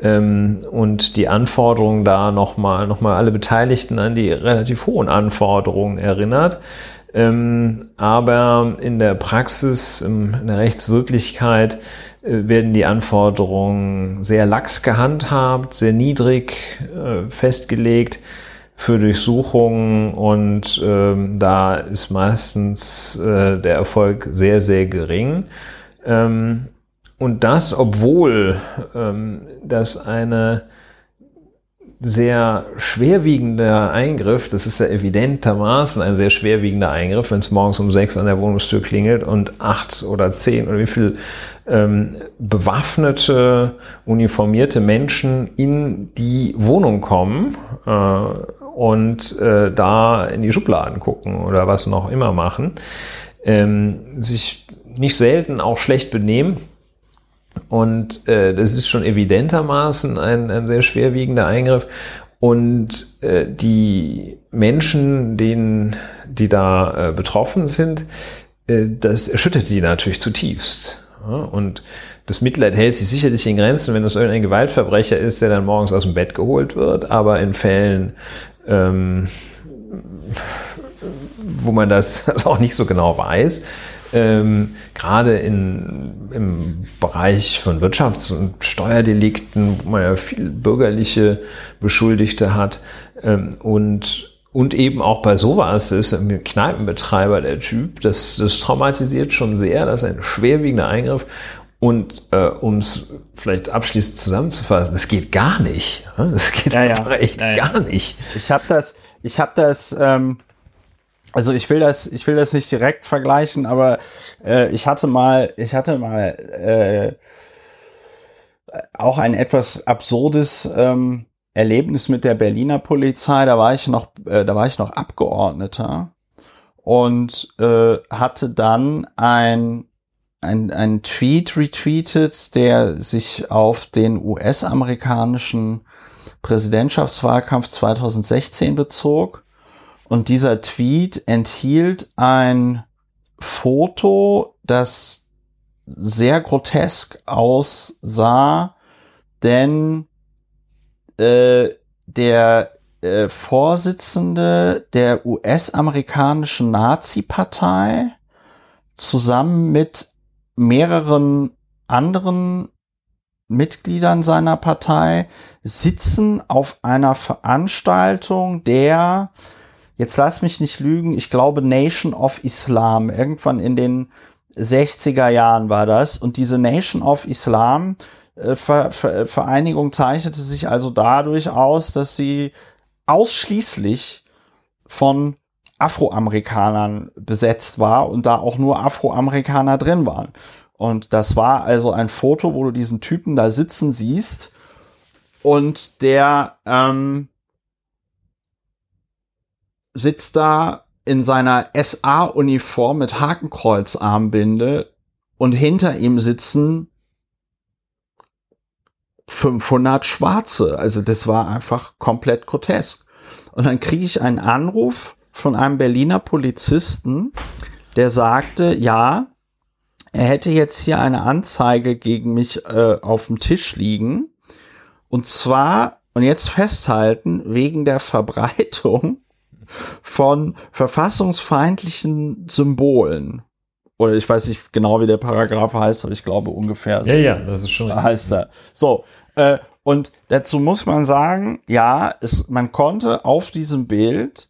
ähm, und die Anforderungen da nochmal noch mal alle Beteiligten an die relativ hohen Anforderungen erinnert. Ähm, aber in der Praxis, in der Rechtswirklichkeit äh, werden die Anforderungen sehr lax gehandhabt, sehr niedrig äh, festgelegt für Durchsuchungen und ähm, da ist meistens äh, der Erfolg sehr, sehr gering. Ähm, und das, obwohl ähm, das eine sehr schwerwiegender Eingriff, das ist ja evidentermaßen ein sehr schwerwiegender Eingriff, wenn es morgens um sechs an der Wohnungstür klingelt und acht oder zehn oder wie viel ähm, bewaffnete, uniformierte Menschen in die Wohnung kommen äh, und äh, da in die Schubladen gucken oder was noch immer machen, ähm, sich nicht selten auch schlecht benehmen und äh, das ist schon evidentermaßen ein, ein sehr schwerwiegender Eingriff. Und äh, die Menschen, denen, die da äh, betroffen sind, äh, das erschüttert die natürlich zutiefst. Ja? Und das Mitleid hält sich sicherlich in Grenzen, wenn es irgendein Gewaltverbrecher ist, der dann morgens aus dem Bett geholt wird. Aber in Fällen, ähm, wo man das also auch nicht so genau weiß, ähm, gerade in, im Bereich von Wirtschafts- und Steuerdelikten, wo man ja viel bürgerliche Beschuldigte hat ähm, und und eben auch bei sowas ist ein Kneipenbetreiber der Typ, das, das traumatisiert schon sehr, das ist ein schwerwiegender Eingriff. Und äh, um es vielleicht abschließend zusammenzufassen, das geht gar nicht. Das geht ja, einfach ja. echt ja, gar nicht. Ich habe das, ich habe das ähm, also ich will das, ich will das nicht direkt vergleichen, aber äh, ich hatte mal, ich hatte mal äh, auch ein etwas absurdes ähm, Erlebnis mit der Berliner Polizei. Da war ich noch, äh, da war ich noch Abgeordneter und äh, hatte dann ein ein, ein Tweet retweetet, der sich auf den US-amerikanischen Präsidentschaftswahlkampf 2016 bezog. Und dieser Tweet enthielt ein Foto, das sehr grotesk aussah, denn äh, der äh, Vorsitzende der US-amerikanischen Nazi-Partei zusammen mit mehreren anderen Mitgliedern seiner Partei sitzen auf einer Veranstaltung der jetzt lass mich nicht lügen, ich glaube Nation of Islam, irgendwann in den 60er Jahren war das. Und diese Nation of Islam äh, Ver Ver Vereinigung zeichnete sich also dadurch aus, dass sie ausschließlich von Afroamerikanern besetzt war und da auch nur Afroamerikaner drin waren. Und das war also ein Foto, wo du diesen Typen da sitzen siehst und der ähm, sitzt da in seiner SA-Uniform mit Hakenkreuzarmbinde und hinter ihm sitzen 500 Schwarze. Also das war einfach komplett grotesk. Und dann kriege ich einen Anruf von einem Berliner Polizisten, der sagte, ja, er hätte jetzt hier eine Anzeige gegen mich äh, auf dem Tisch liegen. Und zwar, und jetzt festhalten, wegen der Verbreitung von verfassungsfeindlichen Symbolen. Oder ich weiß nicht genau, wie der Paragraph heißt, aber ich glaube ungefähr. Ja, so ja, das ist schon. Heißt er. So. Äh, und dazu muss man sagen, ja, es, man konnte auf diesem Bild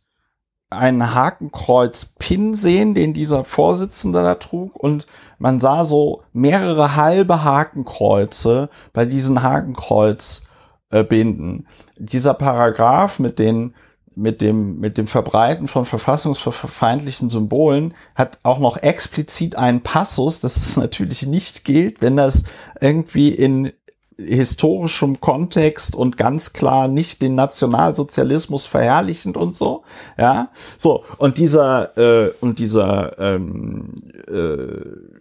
einen Hakenkreuz-Pin sehen, den dieser Vorsitzende da trug. Und man sah so mehrere halbe Hakenkreuze bei diesen Hakenkreuz-Binden. Dieser Paragraph mit den mit dem, mit dem Verbreiten von verfassungsfeindlichen Symbolen hat auch noch explizit einen Passus, dass es natürlich nicht gilt, wenn das irgendwie in historischem Kontext und ganz klar nicht den Nationalsozialismus verherrlichend und so, ja, so und dieser äh, und dieser ähm, äh,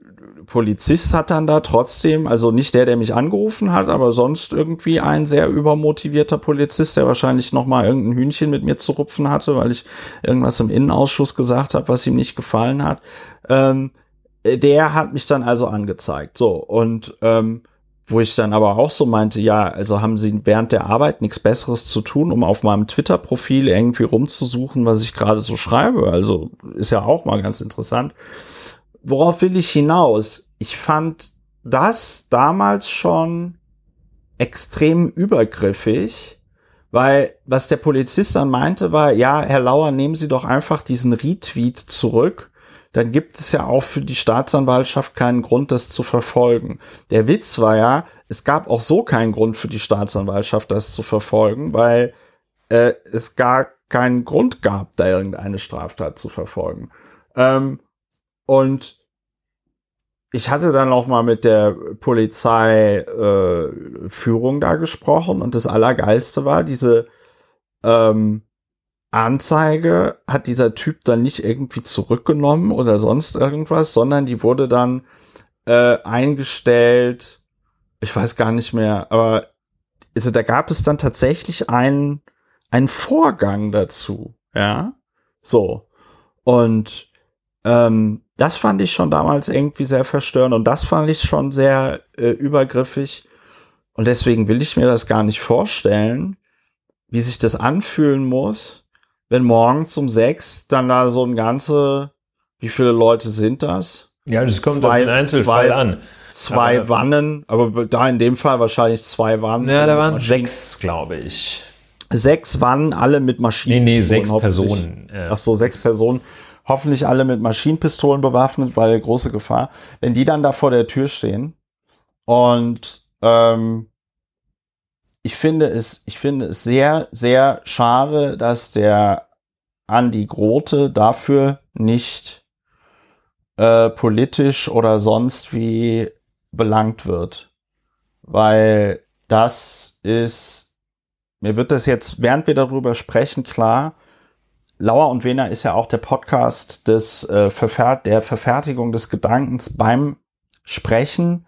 Polizist hat dann da trotzdem, also nicht der, der mich angerufen hat, aber sonst irgendwie ein sehr übermotivierter Polizist, der wahrscheinlich noch mal irgendein Hühnchen mit mir zu rupfen hatte, weil ich irgendwas im Innenausschuss gesagt habe, was ihm nicht gefallen hat. Ähm, der hat mich dann also angezeigt. So und ähm, wo ich dann aber auch so meinte, ja, also haben sie während der Arbeit nichts Besseres zu tun, um auf meinem Twitter-Profil irgendwie rumzusuchen, was ich gerade so schreibe. Also ist ja auch mal ganz interessant worauf will ich hinaus? Ich fand das damals schon extrem übergriffig, weil was der Polizist dann meinte war, ja, Herr Lauer, nehmen Sie doch einfach diesen Retweet zurück, dann gibt es ja auch für die Staatsanwaltschaft keinen Grund, das zu verfolgen. Der Witz war ja, es gab auch so keinen Grund für die Staatsanwaltschaft, das zu verfolgen, weil äh, es gar keinen Grund gab, da irgendeine Straftat zu verfolgen. Ähm, und ich hatte dann auch mal mit der Polizeiführung äh, da gesprochen und das Allergeilste war, diese ähm, Anzeige hat dieser Typ dann nicht irgendwie zurückgenommen oder sonst irgendwas, sondern die wurde dann äh, eingestellt. Ich weiß gar nicht mehr, aber also da gab es dann tatsächlich einen, einen Vorgang dazu, ja, so. Und ähm, das fand ich schon damals irgendwie sehr verstörend und das fand ich schon sehr äh, übergriffig. Und deswegen will ich mir das gar nicht vorstellen, wie sich das anfühlen muss, wenn morgens um sechs dann da so ein ganze, wie viele Leute sind das? Ja, das kommt zwei, auf den Einzelfall zwei, an. Zwei aber, Wannen, aber da in dem Fall wahrscheinlich zwei Wannen. Ja, da waren sechs, glaube ich. Sechs Wannen, alle mit Maschinen. Nee, nee, sechs Personen. Ach so, sechs Personen hoffentlich alle mit Maschinenpistolen bewaffnet, weil große Gefahr, wenn die dann da vor der Tür stehen und ähm, ich finde es, ich finde es sehr, sehr schade, dass der Andi Grote dafür nicht äh, politisch oder sonst wie belangt wird. Weil das ist, mir wird das jetzt, während wir darüber sprechen, klar, Lauer und Wehner ist ja auch der Podcast des, äh, Verfer der Verfertigung des Gedankens beim Sprechen.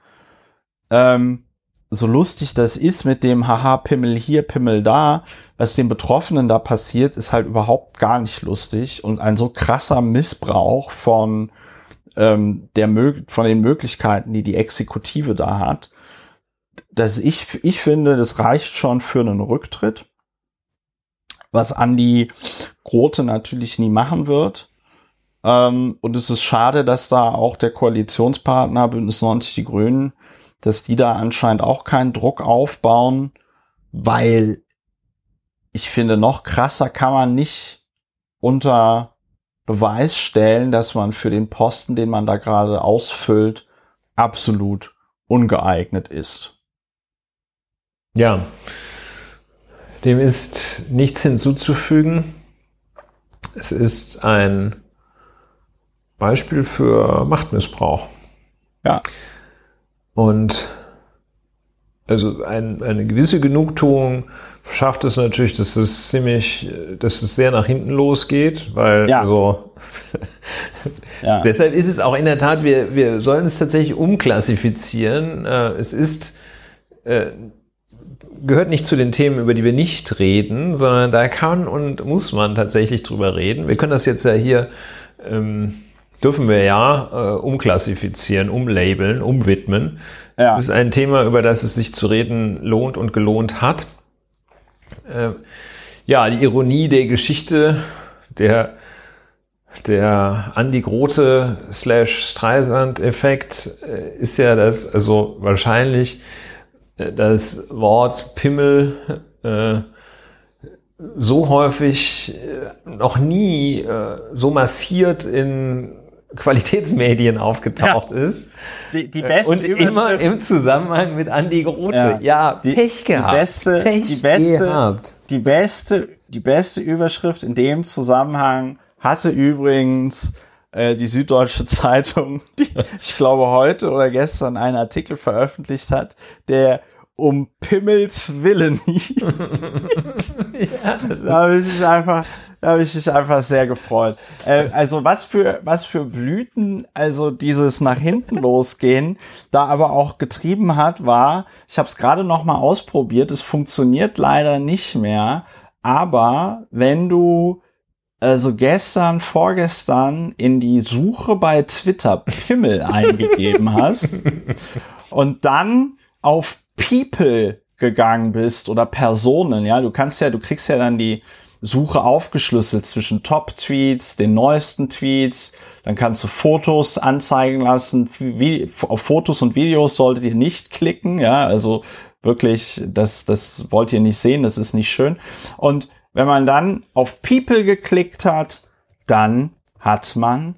Ähm, so lustig das ist mit dem Haha, Pimmel hier, Pimmel da, was den Betroffenen da passiert, ist halt überhaupt gar nicht lustig und ein so krasser Missbrauch von, ähm, der von den Möglichkeiten, die die Exekutive da hat. dass ich, ich finde, das reicht schon für einen Rücktritt was Andi Grote natürlich nie machen wird. Ähm, und es ist schade, dass da auch der Koalitionspartner Bündnis 90 Die Grünen, dass die da anscheinend auch keinen Druck aufbauen, weil ich finde, noch krasser kann man nicht unter Beweis stellen, dass man für den Posten, den man da gerade ausfüllt, absolut ungeeignet ist. Ja, dem ist nichts hinzuzufügen. Es ist ein Beispiel für Machtmissbrauch. Ja. Und also ein, eine gewisse Genugtuung schafft es natürlich, dass es ziemlich, dass es sehr nach hinten losgeht, weil ja. so. ja. deshalb ist es auch in der Tat, wir, wir sollen es tatsächlich umklassifizieren. Äh, es ist äh, gehört nicht zu den Themen, über die wir nicht reden, sondern da kann und muss man tatsächlich drüber reden. Wir können das jetzt ja hier, ähm, dürfen wir ja äh, umklassifizieren, umlabeln, umwidmen. Ja. Das ist ein Thema, über das es sich zu reden lohnt und gelohnt hat. Äh, ja, die Ironie der Geschichte, der der Andi Grote slash Streisand-Effekt äh, ist ja das, also wahrscheinlich äh, das Wort Pimmel äh, so häufig äh, noch nie so massiert in Qualitätsmedien aufgetaucht ja. ist. Die, die beste Und immer im Zusammenhang mit Andi Grote. Ja, ja die, Pech gehabt. Die beste, Pech die beste, gehabt. die beste, die beste Überschrift in dem Zusammenhang hatte übrigens äh, die Süddeutsche Zeitung, die ich glaube heute oder gestern einen Artikel veröffentlicht hat, der um Pimmels Willen. ja, da habe ich mich einfach, da habe ich mich einfach sehr gefreut. Äh, also was für was für Blüten, also dieses nach hinten losgehen, da aber auch getrieben hat, war, ich habe es gerade noch mal ausprobiert, es funktioniert leider nicht mehr. Aber wenn du also gestern, vorgestern in die Suche bei Twitter Pimmel eingegeben hast und dann auf People gegangen bist oder Personen, ja, du kannst ja, du kriegst ja dann die Suche aufgeschlüsselt zwischen Top-Tweets, den neuesten Tweets, dann kannst du Fotos anzeigen lassen. Wie, auf Fotos und Videos solltet ihr nicht klicken, ja, also wirklich, das, das wollt ihr nicht sehen, das ist nicht schön. Und wenn man dann auf People geklickt hat, dann hat man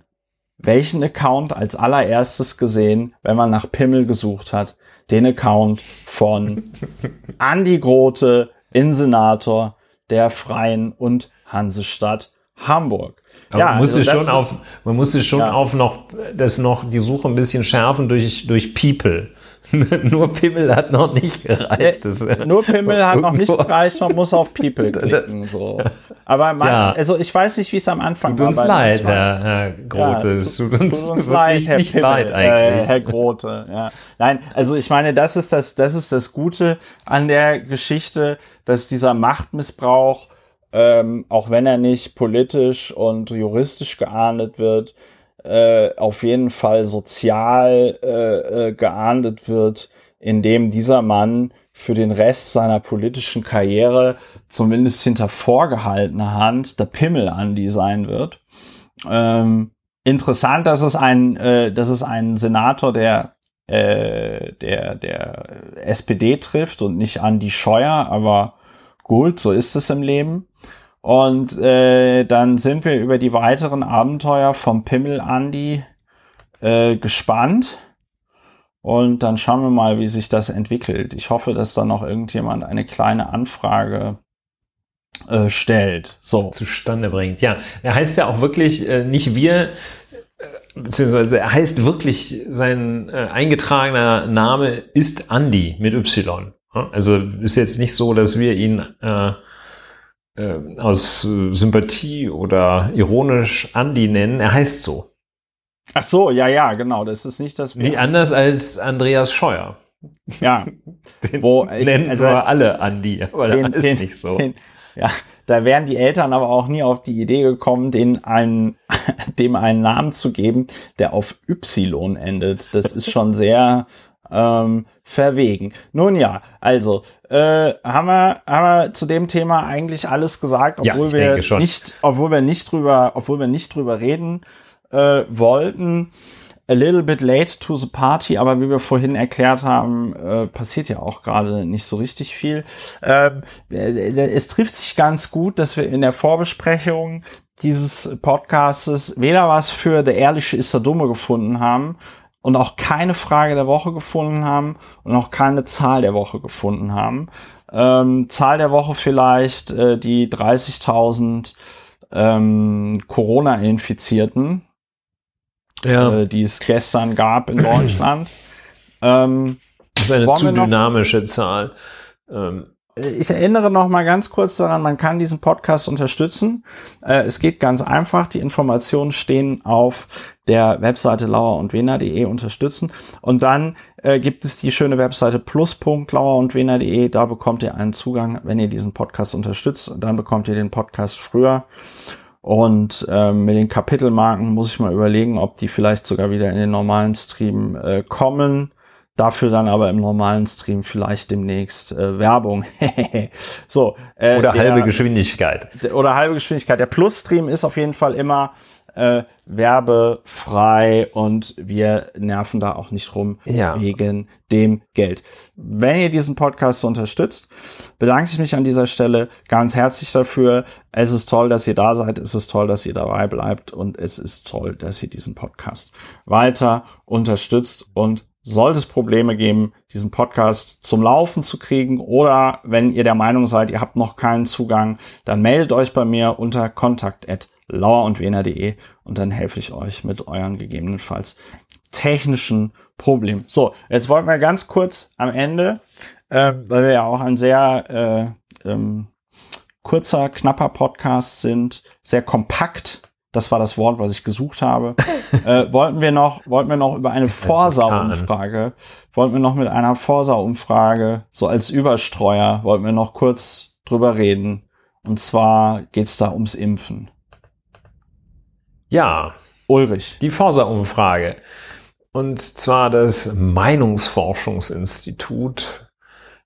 welchen Account als allererstes gesehen, wenn man nach Pimmel gesucht hat? den Account von Andy Grote, Insenator der Freien und Hansestadt Hamburg. Aber ja, man musste also schon auf, man musste schon ja. auf noch, das noch die Suche ein bisschen schärfen durch, durch People. nur Pimmel hat noch nicht gereicht. Das, nur Pimmel hat noch nicht gereicht, man muss auf People klicken. So. Aber man, ja. also ich weiß nicht, wie es am Anfang tut war. Tut uns leid, Herr, Herr Grote. Ja, es tut uns, tut uns leid, Herr nicht Pimmel, leid eigentlich. Äh, Herr Grote, ja. Nein, also ich meine, das ist das, das ist das Gute an der Geschichte, dass dieser Machtmissbrauch, ähm, auch wenn er nicht politisch und juristisch geahndet wird, äh, auf jeden Fall sozial äh, äh, geahndet wird, indem dieser Mann für den Rest seiner politischen Karriere zumindest hinter vorgehaltener Hand der Pimmel an die sein wird. Ähm, interessant, dass es ein, äh, dass es ein Senator der äh, der der SPD trifft und nicht an die Scheuer, aber gut, so ist es im Leben. Und äh, dann sind wir über die weiteren Abenteuer vom Pimmel Andy äh, gespannt. Und dann schauen wir mal, wie sich das entwickelt. Ich hoffe, dass da noch irgendjemand eine kleine Anfrage äh, stellt. So. Zustande bringt. Ja, er heißt ja auch wirklich äh, nicht wir, äh, beziehungsweise er heißt wirklich, sein äh, eingetragener Name ist Andy mit Y. Also ist jetzt nicht so, dass wir ihn äh, äh, aus äh, Sympathie oder ironisch Andy nennen. Er heißt so. Ach so, ja, ja, genau. Das ist nicht das. Nee, anders als Andreas Scheuer. Ja. den wo ich, nennen also, wir alle Andy, aber den, ist den, nicht so. Den, ja, da wären die Eltern aber auch nie auf die Idee gekommen, den einen, dem einen Namen zu geben, der auf Y endet. Das ist schon sehr ähm, verwegen. Nun ja, also äh, haben, wir, haben wir zu dem Thema eigentlich alles gesagt, obwohl ja, wir nicht, obwohl wir nicht drüber, obwohl wir nicht drüber reden äh, wollten. A little bit late to the party, aber wie wir vorhin erklärt haben, äh, passiert ja auch gerade nicht so richtig viel. Ähm, äh, es trifft sich ganz gut, dass wir in der Vorbesprechung dieses Podcastes weder was für der ehrliche ist der Dumme gefunden haben, und auch keine Frage der Woche gefunden haben und auch keine Zahl der Woche gefunden haben. Ähm, Zahl der Woche vielleicht äh, die 30.000 ähm, Corona-Infizierten, ja. äh, die es gestern gab in Deutschland. ähm, das ist eine zu dynamische Zahl. Ähm, ich erinnere noch mal ganz kurz daran, man kann diesen Podcast unterstützen. Äh, es geht ganz einfach. Die Informationen stehen auf der Webseite lauer und wena.de unterstützen. Und dann äh, gibt es die schöne Webseite plus.lauer und wena.de. Da bekommt ihr einen Zugang, wenn ihr diesen Podcast unterstützt. Dann bekommt ihr den Podcast früher. Und ähm, mit den Kapitelmarken muss ich mal überlegen, ob die vielleicht sogar wieder in den normalen Stream äh, kommen. Dafür dann aber im normalen Stream vielleicht demnächst äh, Werbung. so, äh, oder der, halbe Geschwindigkeit. Oder halbe Geschwindigkeit. Der Plus-Stream ist auf jeden Fall immer äh, werbefrei und wir nerven da auch nicht rum Ja. wegen dem Geld. Wenn ihr diesen Podcast unterstützt, bedanke ich mich an dieser Stelle ganz herzlich dafür. Es ist toll, dass ihr da seid. Es ist toll, dass ihr dabei bleibt und es ist toll, dass ihr diesen Podcast weiter unterstützt und sollte es Probleme geben, diesen Podcast zum Laufen zu kriegen oder wenn ihr der Meinung seid, ihr habt noch keinen Zugang, dann meldet euch bei mir unter kontakt@lauerundwener.de und dann helfe ich euch mit euren gegebenenfalls technischen Problemen. So, jetzt wollten wir ganz kurz am Ende, äh, weil wir ja auch ein sehr äh, ähm, kurzer, knapper Podcast sind, sehr kompakt. Das war das Wort, was ich gesucht habe. äh, wollten wir noch, wollten wir noch über eine Forsa-Umfrage, wollten wir noch mit einer Forsa-Umfrage, so als Überstreuer, wollten wir noch kurz drüber reden. Und zwar geht's da ums Impfen. Ja, Ulrich. die Forsa-Umfrage. Und zwar das Meinungsforschungsinstitut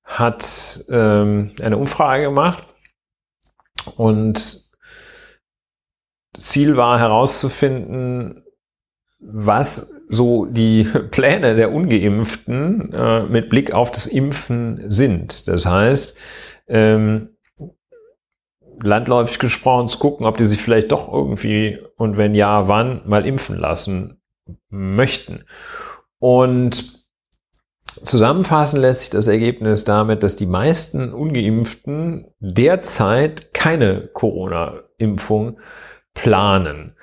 hat ähm, eine Umfrage gemacht und Ziel war herauszufinden, was so die Pläne der ungeimpften äh, mit Blick auf das Impfen sind. Das heißt, ähm, landläufig gesprochen zu gucken, ob die sich vielleicht doch irgendwie und wenn ja, wann mal impfen lassen möchten. Und zusammenfassen lässt sich das Ergebnis damit, dass die meisten ungeimpften derzeit keine Corona-Impfung planen.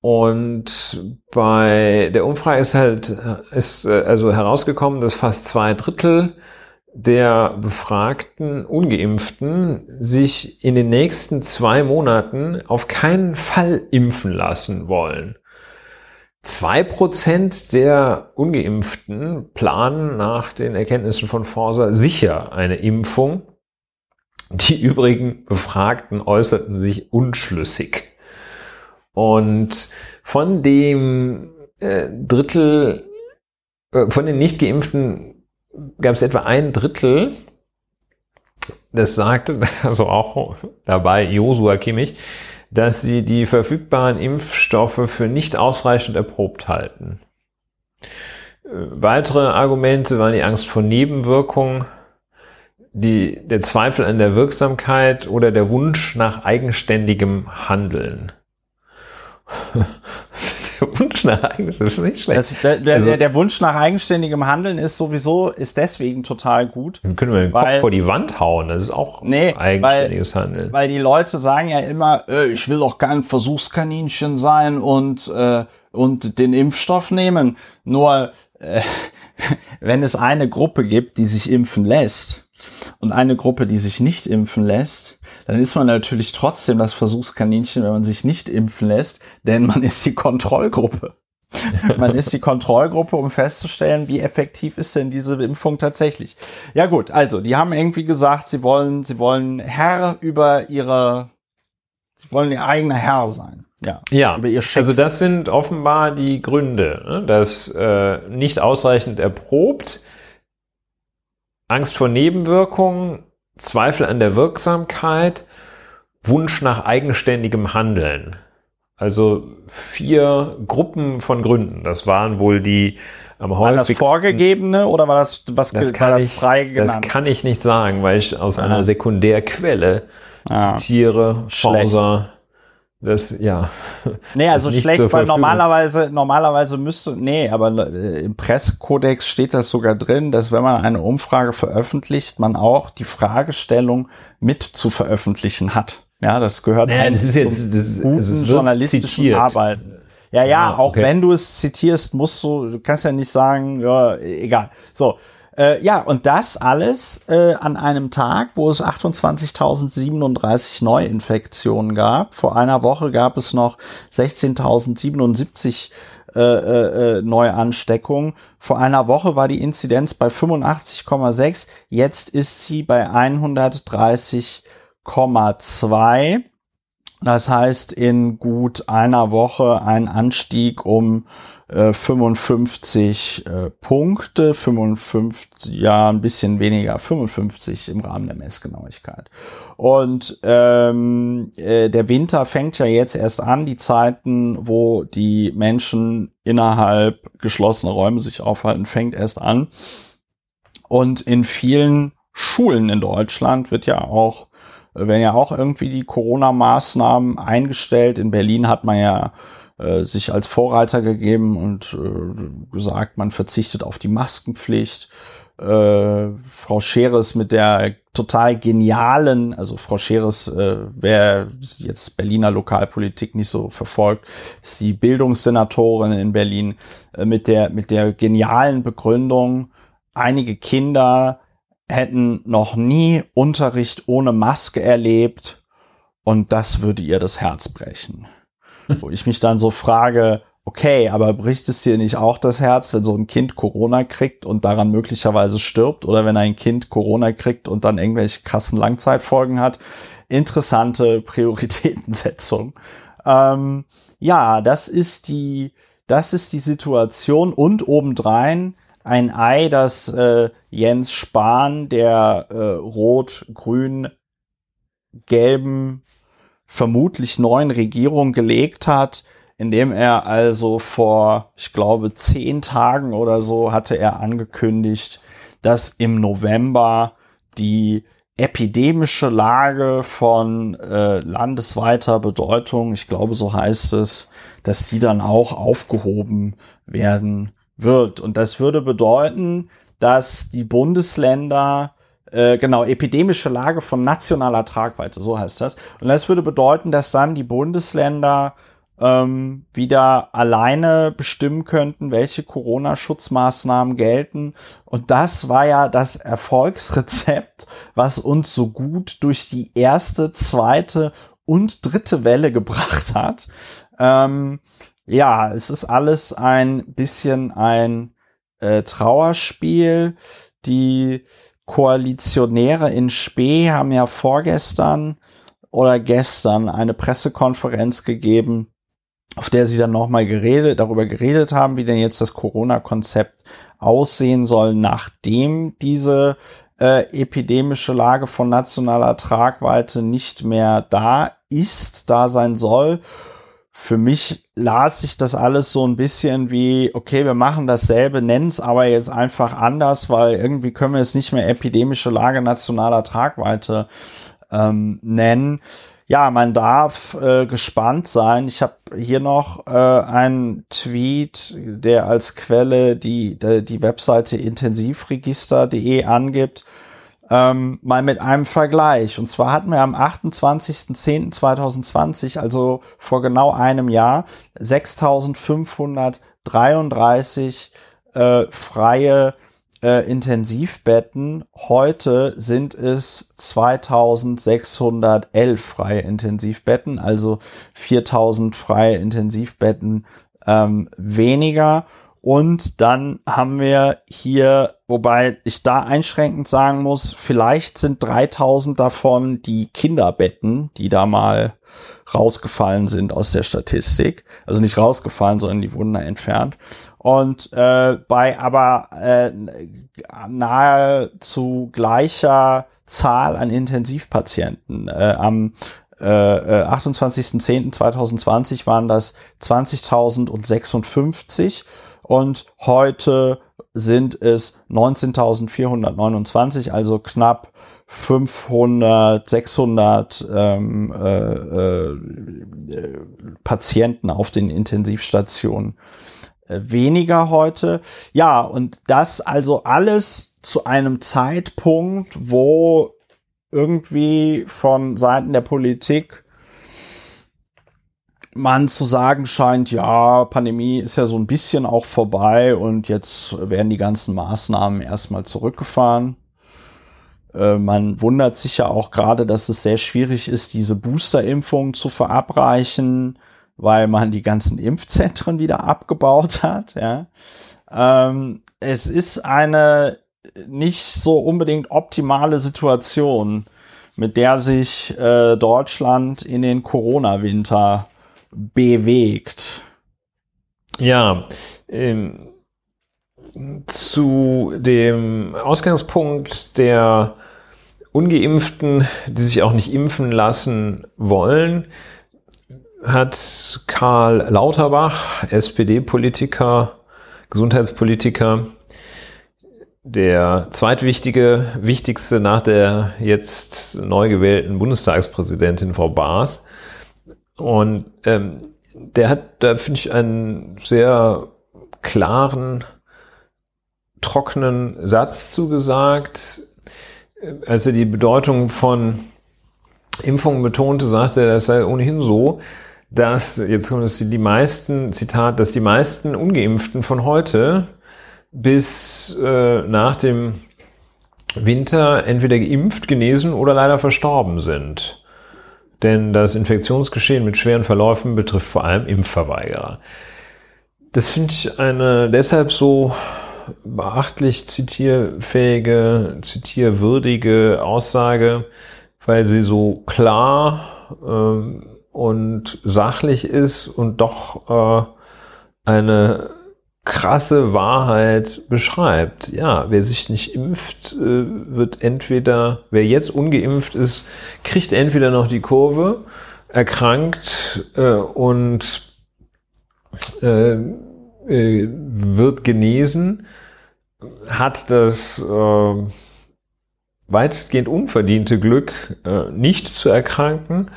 Und bei der Umfrage ist halt ist äh, also herausgekommen, dass fast zwei Drittel der befragten Ungeimpften sich in den nächsten zwei Monaten auf keinen Fall impfen lassen wollen. Zwei Prozent der Ungeimpften planen nach den Erkenntnissen von Forsa sicher eine Impfung. Die übrigen Befragten äußerten sich unschlüssig. Und von dem äh, Drittel, äh, von den nicht geimpften gab es etwa ein Drittel, das sagte, also auch dabei Josua Kimmich, dass sie die verfügbaren Impfstoffe für nicht ausreichend erprobt halten. Äh, Weitere Argumente waren die Angst vor Nebenwirkungen, die, der Zweifel an der Wirksamkeit oder der Wunsch nach eigenständigem Handeln. der Wunsch nach eigenständigem, das ist nicht schlecht. Das, der, der, Also- der Wunsch nach eigenständigem Handeln ist sowieso, ist deswegen total gut. Dann können wir den Weil- Kopf vor die Wand hauen, das ist auch Nee, eigenständiges Handeln. Weil die Leute sagen ja immer, äh, ich will doch kein Versuchskaninchen sein und, äh, und den Impfstoff nehmen. Nur, äh, wenn es eine Gruppe gibt, die sich impfen lässt und eine Gruppe, die sich nicht impfen lässt, dann ist man natürlich trotzdem das Versuchskaninchen, wenn man sich nicht impfen lässt, denn man ist die Kontrollgruppe. Man ist die Kontrollgruppe, um festzustellen, wie effektiv ist denn diese Impfung tatsächlich. Ja gut, also die haben irgendwie gesagt, sie wollen, sie wollen Herr über ihre, sie wollen ihr eigener Herr sein. Ja. Ja, über ihr also das sind offenbar die Gründe, ne? dass äh, nicht ausreichend erprobt, Angst vor Nebenwirkungen, Zweifel an der Wirksamkeit, Wunsch nach eigenständigem Handeln. Also vier Gruppen von Gründen. Das waren wohl die am War das häufigsten. vorgegebene oder war das was Das kann, das ich, frei das genannt? kann ich nicht sagen, weil ich aus Aha. einer Sekundärquelle Ah. zitiere. Schlecht. Forsa. Das, ja. Nee, also schlecht, weil normalerweise, normalerweise müsste, nee, aber äh, im Pressekodex steht das sogar drin, dass wenn man eine Umfrage veröffentlicht, man auch die Fragestellung mit zu veröffentlichen hat. Ja, das gehört Naja, eigentlich das ist zum jetzt- das ist- guten also journalistischen zitiert. Arbeit. Ja, ja, Ah, auch okay. wenn du es zitierst, musst du, du kannst ja nicht sagen, ja, egal. So, äh, ja, und das alles äh, an einem Tag, wo es 28.037 Neuinfektionen gab. Vor einer Woche gab es noch 16.077 äh, äh, äh, Neuansteckungen. Vor einer Woche war die Inzidenz bei 85,6. Jetzt ist sie bei 130,2. Das heißt, in gut einer Woche ein Anstieg um äh, 55 äh, Punkte, 55, ja, ein bisschen weniger, 55 im Rahmen der Messgenauigkeit. Und ähm, äh, der Winter fängt ja jetzt erst an, die Zeiten, wo die Menschen innerhalb geschlossener Räume sich aufhalten, fängt erst an. Und in vielen Schulen in Deutschland wird ja auch werden ja auch irgendwie die Corona-Maßnahmen eingestellt. In Berlin hat man ja äh, sich als Vorreiter gegeben und äh, gesagt, man verzichtet auf die Maskenpflicht. Äh, Frau Scheres mit der total genialen, also Frau Scheres, äh, wer jetzt Berliner Lokalpolitik nicht so verfolgt, ist die Bildungssenatorin in Berlin äh, mit der mit der genialen Begründung, einige Kinder hätten noch nie Unterricht ohne Maske erlebt und das würde ihr das Herz brechen. Wo ich mich dann so frage, okay, aber bricht es dir nicht auch das Herz, wenn so ein Kind Corona kriegt und daran möglicherweise stirbt oder wenn ein Kind Corona kriegt und dann irgendwelche krassen Langzeitfolgen hat? Interessante Prioritätensetzung. Ähm, ja, das ist die, das ist die Situation und obendrein ein Ei, das äh, Jens Spahn der äh, rot-grün-gelben vermutlich neuen Regierung gelegt hat, indem er also vor, ich glaube, zehn Tagen oder so hatte er angekündigt, dass im November die epidemische Lage von äh, landesweiter Bedeutung, ich glaube, so heißt es, dass die dann auch aufgehoben werden wird. Und das würde bedeuten, dass die Bundesländer äh, genau, epidemische Lage von nationaler Tragweite, so heißt das. Und das würde bedeuten, dass dann die Bundesländer ähm, wieder alleine bestimmen könnten, welche Corona-Schutzmaßnahmen gelten. Und das war ja das Erfolgsrezept, was uns so gut durch die erste, zweite und dritte Welle gebracht hat. Ähm, ja, es ist alles ein bisschen ein äh, Trauerspiel. Die Koalitionäre in Spee haben ja vorgestern oder gestern eine Pressekonferenz gegeben, auf der sie dann nochmal geredet, darüber geredet haben, wie denn jetzt das Corona-Konzept aussehen soll, nachdem diese äh, epidemische Lage von nationaler Tragweite nicht mehr da ist, da sein soll für mich las sich das alles so ein bisschen wie, okay, wir machen dasselbe, nennen es aber jetzt einfach anders, weil irgendwie können wir es nicht mehr epidemische Lage nationaler Tragweite ähm, nennen. Ja, man darf äh, gespannt sein. Ich habe hier noch äh, einen Tweet, der als Quelle die, die, die Webseite intensivregister.de angibt ähm, mal mit einem Vergleich. Und zwar hatten wir am 28.10.2020, also vor genau einem Jahr, 6.533 äh, freie äh, Intensivbetten. Heute sind es 2611 freie Intensivbetten, also 4000 freie Intensivbetten ähm, weniger. Und dann haben wir hier, wobei ich da einschränkend sagen muss, vielleicht sind 3000 davon die Kinderbetten, die da mal rausgefallen sind aus der Statistik. Also nicht rausgefallen, sondern die wurden da entfernt. Und äh, bei aber äh, nahezu gleicher Zahl an Intensivpatienten äh, am äh, 28.10.2020 äh, waren das 20.056 und heute sind es 19.429, also knapp 500, 600 ähm, äh, äh, Patienten auf den Intensivstationen äh, weniger heute. Ja, und das also alles zu einem Zeitpunkt, wo irgendwie von Seiten der Politik man zu sagen scheint, ja, Pandemie ist ja so ein bisschen auch vorbei und jetzt werden die ganzen Maßnahmen erstmal zurückgefahren. Äh, man wundert sich ja auch gerade, dass es sehr schwierig ist, diese Boosterimpfung zu verabreichen, weil man die ganzen Impfzentren wieder abgebaut hat. Ja. Ähm, es ist eine nicht so unbedingt optimale Situation mit der sich äh, Deutschland in den Corona-Winter bewegt. Ja, ähm, zu dem Ausgangspunkt der Ungeimpften, die sich auch nicht impfen lassen wollen, hat Karl Lauterbach, SPD-Politiker, Gesundheitspolitiker, der zweitwichtige, wichtigste nach der jetzt neu gewählten Bundestagspräsidentin Frau Baas. Und ähm, der hat, da finde ich, einen sehr klaren, trockenen Satz zugesagt. Als er die Bedeutung von Impfungen betonte, sagte er, das sei ohnehin so, dass, jetzt kommen es die meisten, Zitat, dass die meisten Ungeimpften von heute bis äh, nach dem Winter entweder geimpft, genesen oder leider verstorben sind. Denn das Infektionsgeschehen mit schweren Verläufen betrifft vor allem Impfverweigerer. Das finde ich eine deshalb so beachtlich zitierfähige, zitierwürdige Aussage, weil sie so klar ähm, und sachlich ist und doch äh, eine krasse Wahrheit beschreibt. Ja, wer sich nicht impft, äh, wird entweder, wer jetzt ungeimpft ist, kriegt entweder noch die Kurve, erkrankt äh, und äh, äh, wird genesen, hat das äh, weitestgehend unverdiente Glück, äh, nicht zu erkranken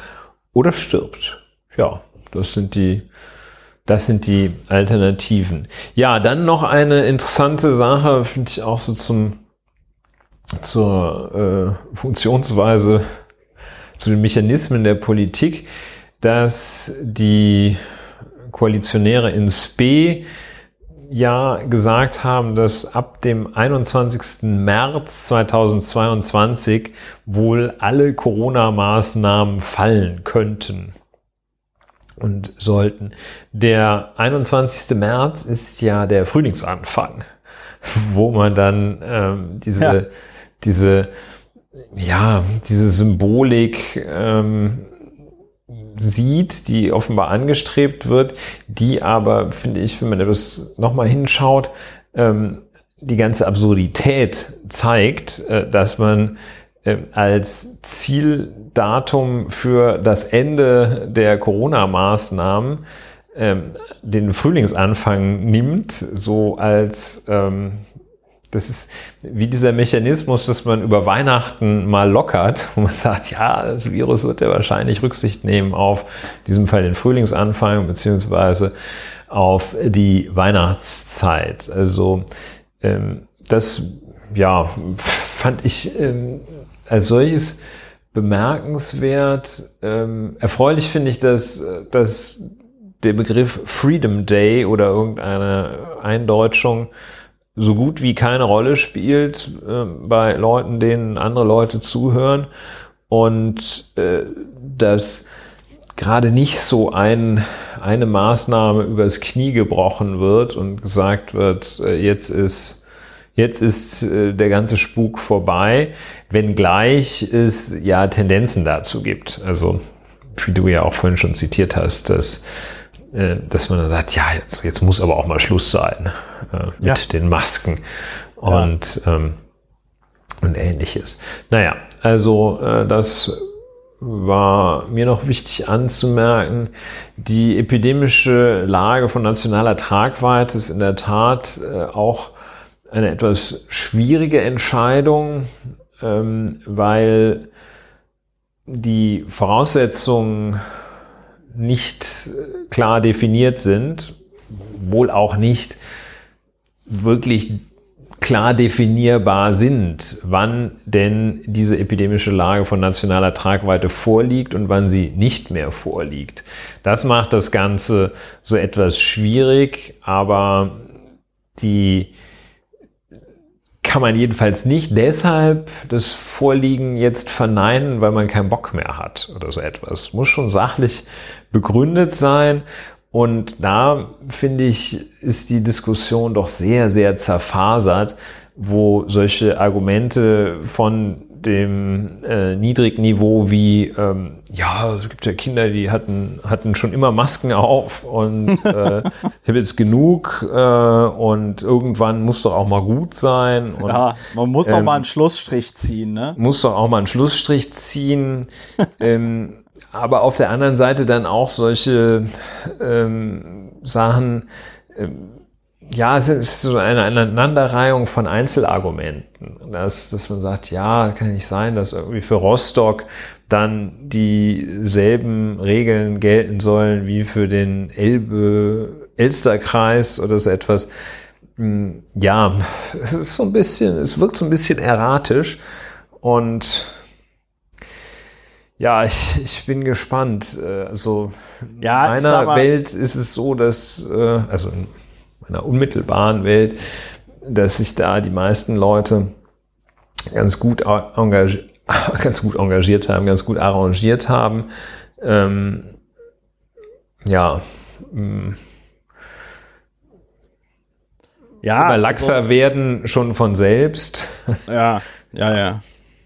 oder stirbt. Ja, das sind die das sind die Alternativen. Ja, dann noch eine interessante Sache, finde ich auch so zum, zur äh, Funktionsweise, zu den Mechanismen der Politik, dass die Koalitionäre in Spe ja gesagt haben, dass ab dem 21. März 2022 wohl alle Corona-Maßnahmen fallen könnten und sollten. Der 21. März ist ja der Frühlingsanfang, wo man dann ähm, diese, ja. diese, ja, diese Symbolik ähm, sieht, die offenbar angestrebt wird, die aber, finde ich, wenn man das nochmal hinschaut, ähm, die ganze Absurdität zeigt, äh, dass man als Zieldatum für das Ende der Corona-Maßnahmen ähm, den Frühlingsanfang nimmt, so als ähm, das ist wie dieser Mechanismus, dass man über Weihnachten mal lockert und man sagt, ja, das Virus wird ja wahrscheinlich Rücksicht nehmen auf in diesem Fall den Frühlingsanfang beziehungsweise auf die Weihnachtszeit. Also ähm, das ja fand ich ähm, als solches bemerkenswert. Ähm, erfreulich finde ich, dass, dass der Begriff Freedom Day oder irgendeine Eindeutschung so gut wie keine Rolle spielt äh, bei Leuten, denen andere Leute zuhören und äh, dass gerade nicht so ein, eine Maßnahme übers Knie gebrochen wird und gesagt wird, äh, jetzt ist Jetzt ist äh, der ganze Spuk vorbei, wenngleich es ja Tendenzen dazu gibt. Also, wie du ja auch vorhin schon zitiert hast, dass, äh, dass man dann sagt, ja, jetzt, jetzt muss aber auch mal Schluss sein äh, mit ja. den Masken und, ja. ähm, und ähnliches. Naja, also äh, das war mir noch wichtig anzumerken, die epidemische Lage von nationaler Tragweite ist in der Tat äh, auch eine etwas schwierige Entscheidung, ähm, weil die Voraussetzungen nicht klar definiert sind, wohl auch nicht wirklich klar definierbar sind, wann denn diese epidemische Lage von nationaler Tragweite vorliegt und wann sie nicht mehr vorliegt. Das macht das Ganze so etwas schwierig, aber die kann man jedenfalls nicht deshalb das Vorliegen jetzt verneinen, weil man keinen Bock mehr hat oder so etwas. Muss schon sachlich begründet sein. Und da finde ich, ist die Diskussion doch sehr, sehr zerfasert, wo solche Argumente von dem äh, Niedrigniveau wie, ähm, ja, es gibt ja Kinder, die hatten, hatten schon immer Masken auf und äh, ich habe jetzt genug äh, und irgendwann muss doch auch mal gut sein. Und, ja, man muss ähm, auch mal einen Schlussstrich ziehen, ne? Muss doch auch mal einen Schlussstrich ziehen. ähm, aber auf der anderen Seite dann auch solche ähm, Sachen, ähm, ja, es ist so eine Aneinanderreihung von Einzelargumenten. Dass, dass man sagt, ja, kann nicht sein, dass irgendwie für Rostock dann dieselben Regeln gelten sollen wie für den Elbe-Elster-Kreis oder so etwas. Hm, ja, es ist so ein bisschen, es wirkt so ein bisschen erratisch und ja, ich, ich bin gespannt. Also ja, in meiner Welt ist es so, dass, äh, also meiner unmittelbaren Welt, dass sich da die meisten Leute ganz gut engagiert, ganz gut engagiert haben, ganz gut arrangiert haben. Ähm, ja, mh, mm. ja, immer laxer also, werden schon von selbst. Ja, ja, ja.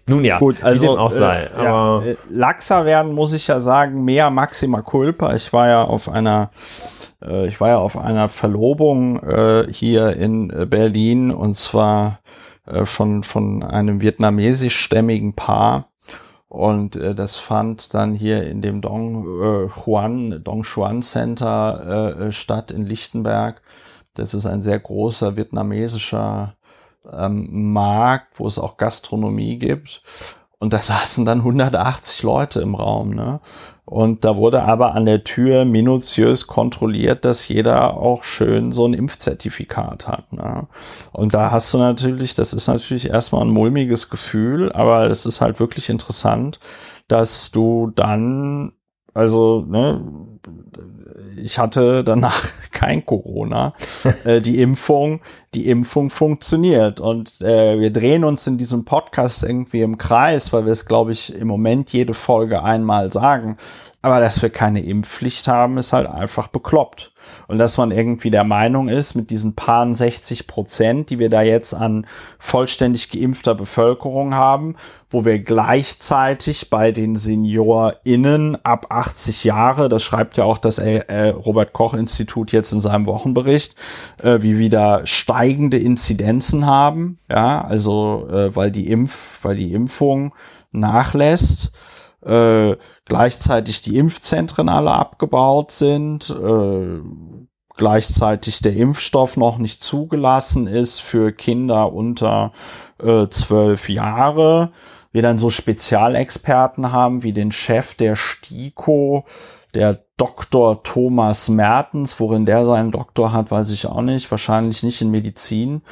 Nun ja, gut, also wie dem auch sei. Äh, ja, laxer werden muss ich ja sagen, mehr Maxima Culpa. Ich war ja auf einer äh, ich war ja auf einer Verlobung äh, hier in äh, Berlin und zwar äh, von, von einem vietnamesischstämmigen Paar. Und äh, das fand dann hier in dem Dong äh, Juan, Dong Xuan Center äh, statt in Lichtenberg. Das ist ein sehr großer vietnamesischer ähm, Markt, wo es auch Gastronomie gibt. Und da saßen dann 180 Leute im Raum. Ne? Und da wurde aber an der Tür minutiös kontrolliert, dass jeder auch schön so ein Impfzertifikat hat. Ne? Und da hast du natürlich, das ist natürlich erstmal ein mulmiges Gefühl, aber es ist halt wirklich interessant, dass du dann, also, ne, ich hatte danach kein Corona. äh, die Impfung, die Impfung funktioniert. Und äh, wir drehen uns in diesem Podcast irgendwie im Kreis, weil wir es, glaube ich, im Moment jede Folge einmal sagen. Aber dass wir keine Impfpflicht haben, ist halt einfach bekloppt. Und dass man irgendwie der Meinung ist, mit diesen paar 60 Prozent, die wir da jetzt an vollständig geimpfter Bevölkerung haben, wo wir gleichzeitig bei den SeniorInnen ab 80 Jahre, das schreibt ja auch das äh, Robert Koch Institut jetzt in seinem Wochenbericht, äh, wie wieder steigende Inzidenzen haben, ja, also äh, weil die Impf, weil die Impfung nachlässt äh, gleichzeitig die Impfzentren alle abgebaut sind, äh, gleichzeitig der Impfstoff noch nicht zugelassen ist für Kinder unter äh, zwölf äh, Jahre. Wir dann so Spezialexperten haben wie den Chef der STIKO, der Dr. Thomas Mertens, worin der seinen Doktor hat, weiß ich auch nicht, wahrscheinlich nicht in Medizin,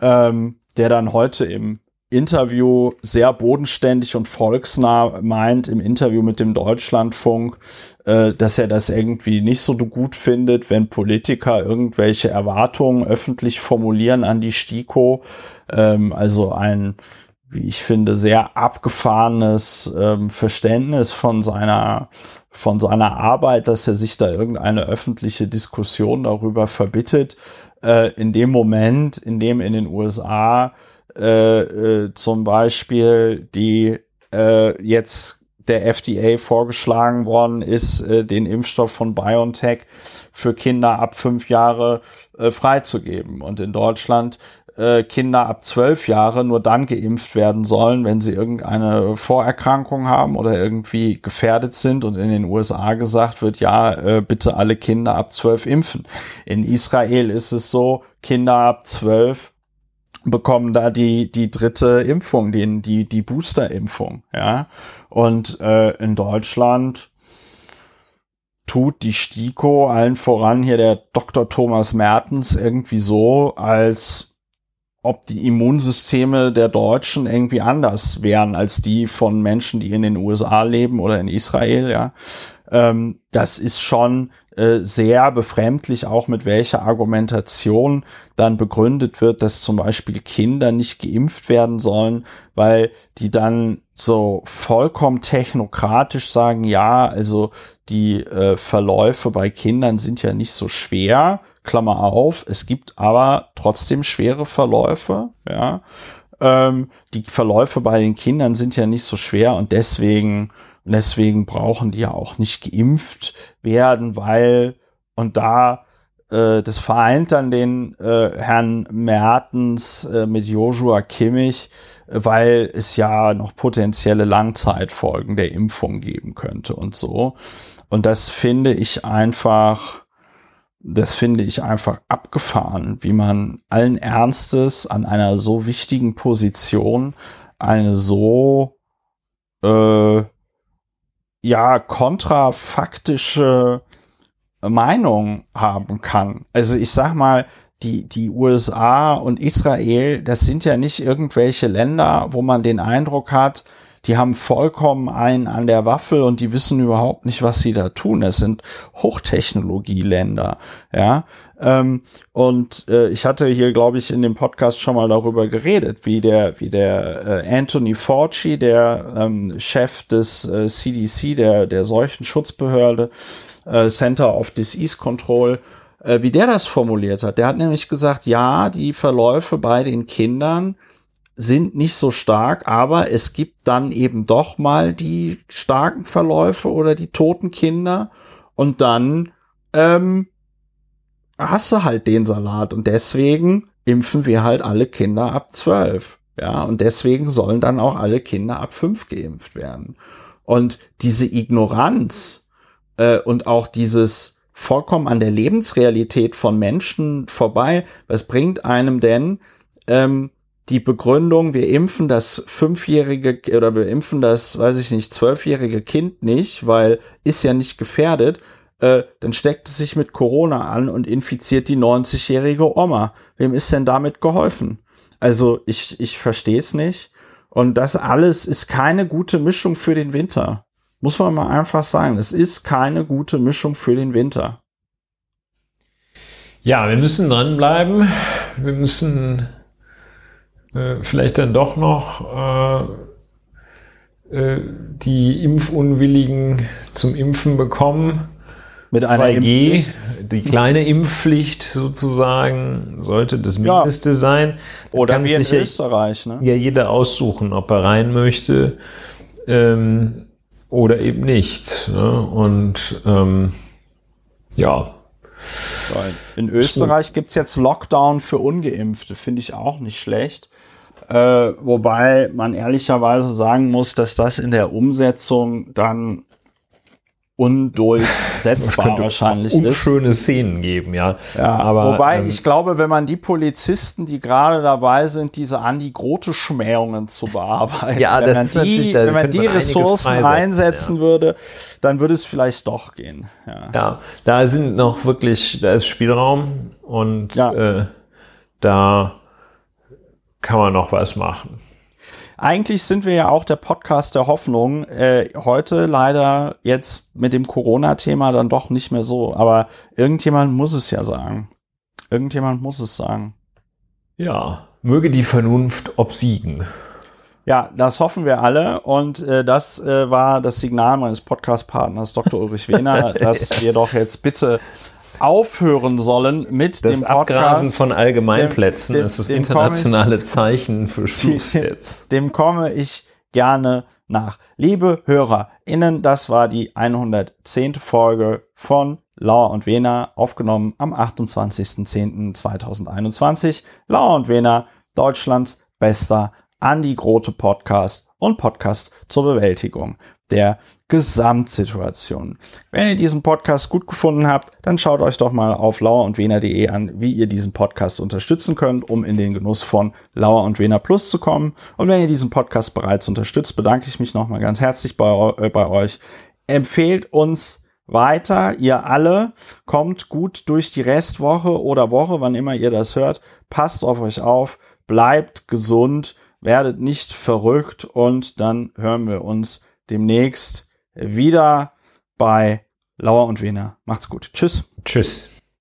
ähm, der dann heute im Interview sehr bodenständig und volksnah meint im Interview mit dem Deutschlandfunk, äh, dass er das irgendwie nicht so gut findet, wenn Politiker irgendwelche Erwartungen öffentlich formulieren an die STIKO. Ähm, also ein, wie ich finde, sehr abgefahrenes ähm, Verständnis von seiner von seiner Arbeit, dass er sich da irgendeine öffentliche Diskussion darüber verbittet. Äh, in dem Moment, in dem in den USA äh, äh, zum Beispiel die äh, jetzt der FDA vorgeschlagen worden ist, äh, den Impfstoff von BioNTech für Kinder ab fünf Jahre äh, freizugeben. Und in Deutschland äh, Kinder ab zwölf Jahre nur dann geimpft werden sollen, wenn sie irgendeine Vorerkrankung haben oder irgendwie gefährdet sind. Und in den USA gesagt wird, ja, äh, bitte alle Kinder ab zwölf impfen. In Israel ist es so, Kinder ab zwölf bekommen da die die dritte Impfung, den die die Booster-Impfung, ja. Und äh, in Deutschland tut die STIKO allen voran hier der Dr. Thomas Mertens irgendwie so, als ob die Immunsysteme der Deutschen irgendwie anders wären als die von Menschen, die in den USA leben oder in Israel, ja. Ähm, das ist schon äh, sehr befremdlich, auch mit welcher Argumentation dann begründet wird, dass zum Beispiel Kinder nicht geimpft werden sollen, weil die dann so vollkommen technokratisch sagen, ja, also die äh, Verläufe bei Kindern sind ja nicht so schwer, Klammer auf, es gibt aber trotzdem schwere Verläufe, ja. Ähm, die Verläufe bei den Kindern sind ja nicht so schwer und deswegen, deswegen brauchen die ja auch nicht geimpft werden, weil, und da, äh, das vereint dann den äh, Herrn Mertens äh, mit Joshua Kimmich, weil es ja noch potenzielle Langzeitfolgen der Impfung geben könnte und so. Und das finde ich einfach, das finde ich einfach abgefahren, wie man allen Ernstes an einer so wichtigen Position eine so äh, ja kontrafaktische Meinung haben kann. Also ich sag mal, die, die USA und Israel, das sind ja nicht irgendwelche Länder, wo man den Eindruck hat, die haben vollkommen einen an der Waffel und die wissen überhaupt nicht, was sie da tun. Es sind Hochtechnologieländer, ja. Ähm, und äh, ich hatte hier, glaube ich, in dem Podcast schon mal darüber geredet, wie der, wie der äh, Anthony Fauci, der ähm, Chef des äh, CDC, der der Seuchenschutzbehörde, äh, Center of Disease Control, äh, wie der das formuliert hat. Der hat nämlich gesagt, ja, die Verläufe bei den Kindern sind nicht so stark, aber es gibt dann eben doch mal die starken Verläufe oder die toten Kinder und dann ähm, hast du halt den Salat und deswegen impfen wir halt alle Kinder ab zwölf. Ja, und deswegen sollen dann auch alle Kinder ab fünf geimpft werden. Und diese Ignoranz äh, und auch dieses vollkommen an der Lebensrealität von Menschen vorbei, was bringt einem denn, ähm, die Begründung, wir impfen das fünfjährige oder wir impfen das, weiß ich nicht, zwölfjährige Kind nicht, weil ist ja nicht gefährdet, äh, dann steckt es sich mit Corona an und infiziert die 90-jährige Oma. Wem ist denn damit geholfen? Also ich, ich verstehe es nicht. Und das alles ist keine gute Mischung für den Winter. Muss man mal einfach sagen. Es ist keine gute Mischung für den Winter. Ja, wir müssen dranbleiben. Wir müssen äh, vielleicht dann doch noch äh, äh, die Impfunwilligen zum Impfen bekommen. Mit 2G, einer Impfpflicht. die kleine Impfpflicht sozusagen sollte das Mindeste ja. sein. Da Oder wie in Österreich. Ne? Ja, jeder aussuchen, ob er rein möchte ähm, oder eben nicht. Ne? Und ähm, ja. In Österreich gibt's jetzt Lockdown für Ungeimpfte, finde ich auch nicht schlecht. Äh, wobei man ehrlicherweise sagen muss, dass das in der Umsetzung dann undurchsetzbar wahrscheinlich ist. Schöne Szenen geben, ja. ja aber, wobei ähm, ich glaube, wenn man die Polizisten, die gerade dabei sind, diese Andi Grote Schmähungen zu bearbeiten, ja, wenn, man die, wenn man die Ressourcen einsetzen ja. würde, dann würde es vielleicht doch gehen. Ja. ja, da sind noch wirklich, da ist Spielraum und äh, da kann man noch was machen. Eigentlich sind wir ja auch der Podcast der Hoffnung. Äh, heute leider jetzt mit dem Corona-Thema dann doch nicht mehr so. Aber irgendjemand muss es ja sagen. Irgendjemand muss es sagen. Ja, möge die Vernunft obsiegen. Ja, das hoffen wir alle. Und äh, das äh, war das Signal meines Podcast-Partners Dr. Ulrich Wehner, dass wir doch jetzt bitte aufhören sollen mit das dem Podcast. Abgrasen von Allgemeinplätzen dem, dem, ist das internationale ich, Zeichen für Schluss jetzt. Dem komme ich gerne nach. Liebe HörerInnen, das war die 110. Folge von Lauer und Wena, aufgenommen am 28.10.2021. Lauer und Wena, Deutschlands bester Andi Grote Podcast und Podcast zur Bewältigung der Gesamtsituation. Wenn ihr diesen Podcast gut gefunden habt, dann schaut euch doch mal auf lauer und wener.de an, wie ihr diesen Podcast unterstützen könnt, um in den Genuss von Lauer und Wener Plus zu kommen. Und wenn ihr diesen Podcast bereits unterstützt, bedanke ich mich nochmal ganz herzlich bei, äh, bei euch. Empfehlt uns weiter, ihr alle, kommt gut durch die Restwoche oder Woche, wann immer ihr das hört. Passt auf euch auf, bleibt gesund, werdet nicht verrückt und dann hören wir uns demnächst wieder bei Lauer und Wiener. Macht's gut. Tschüss. Tschüss.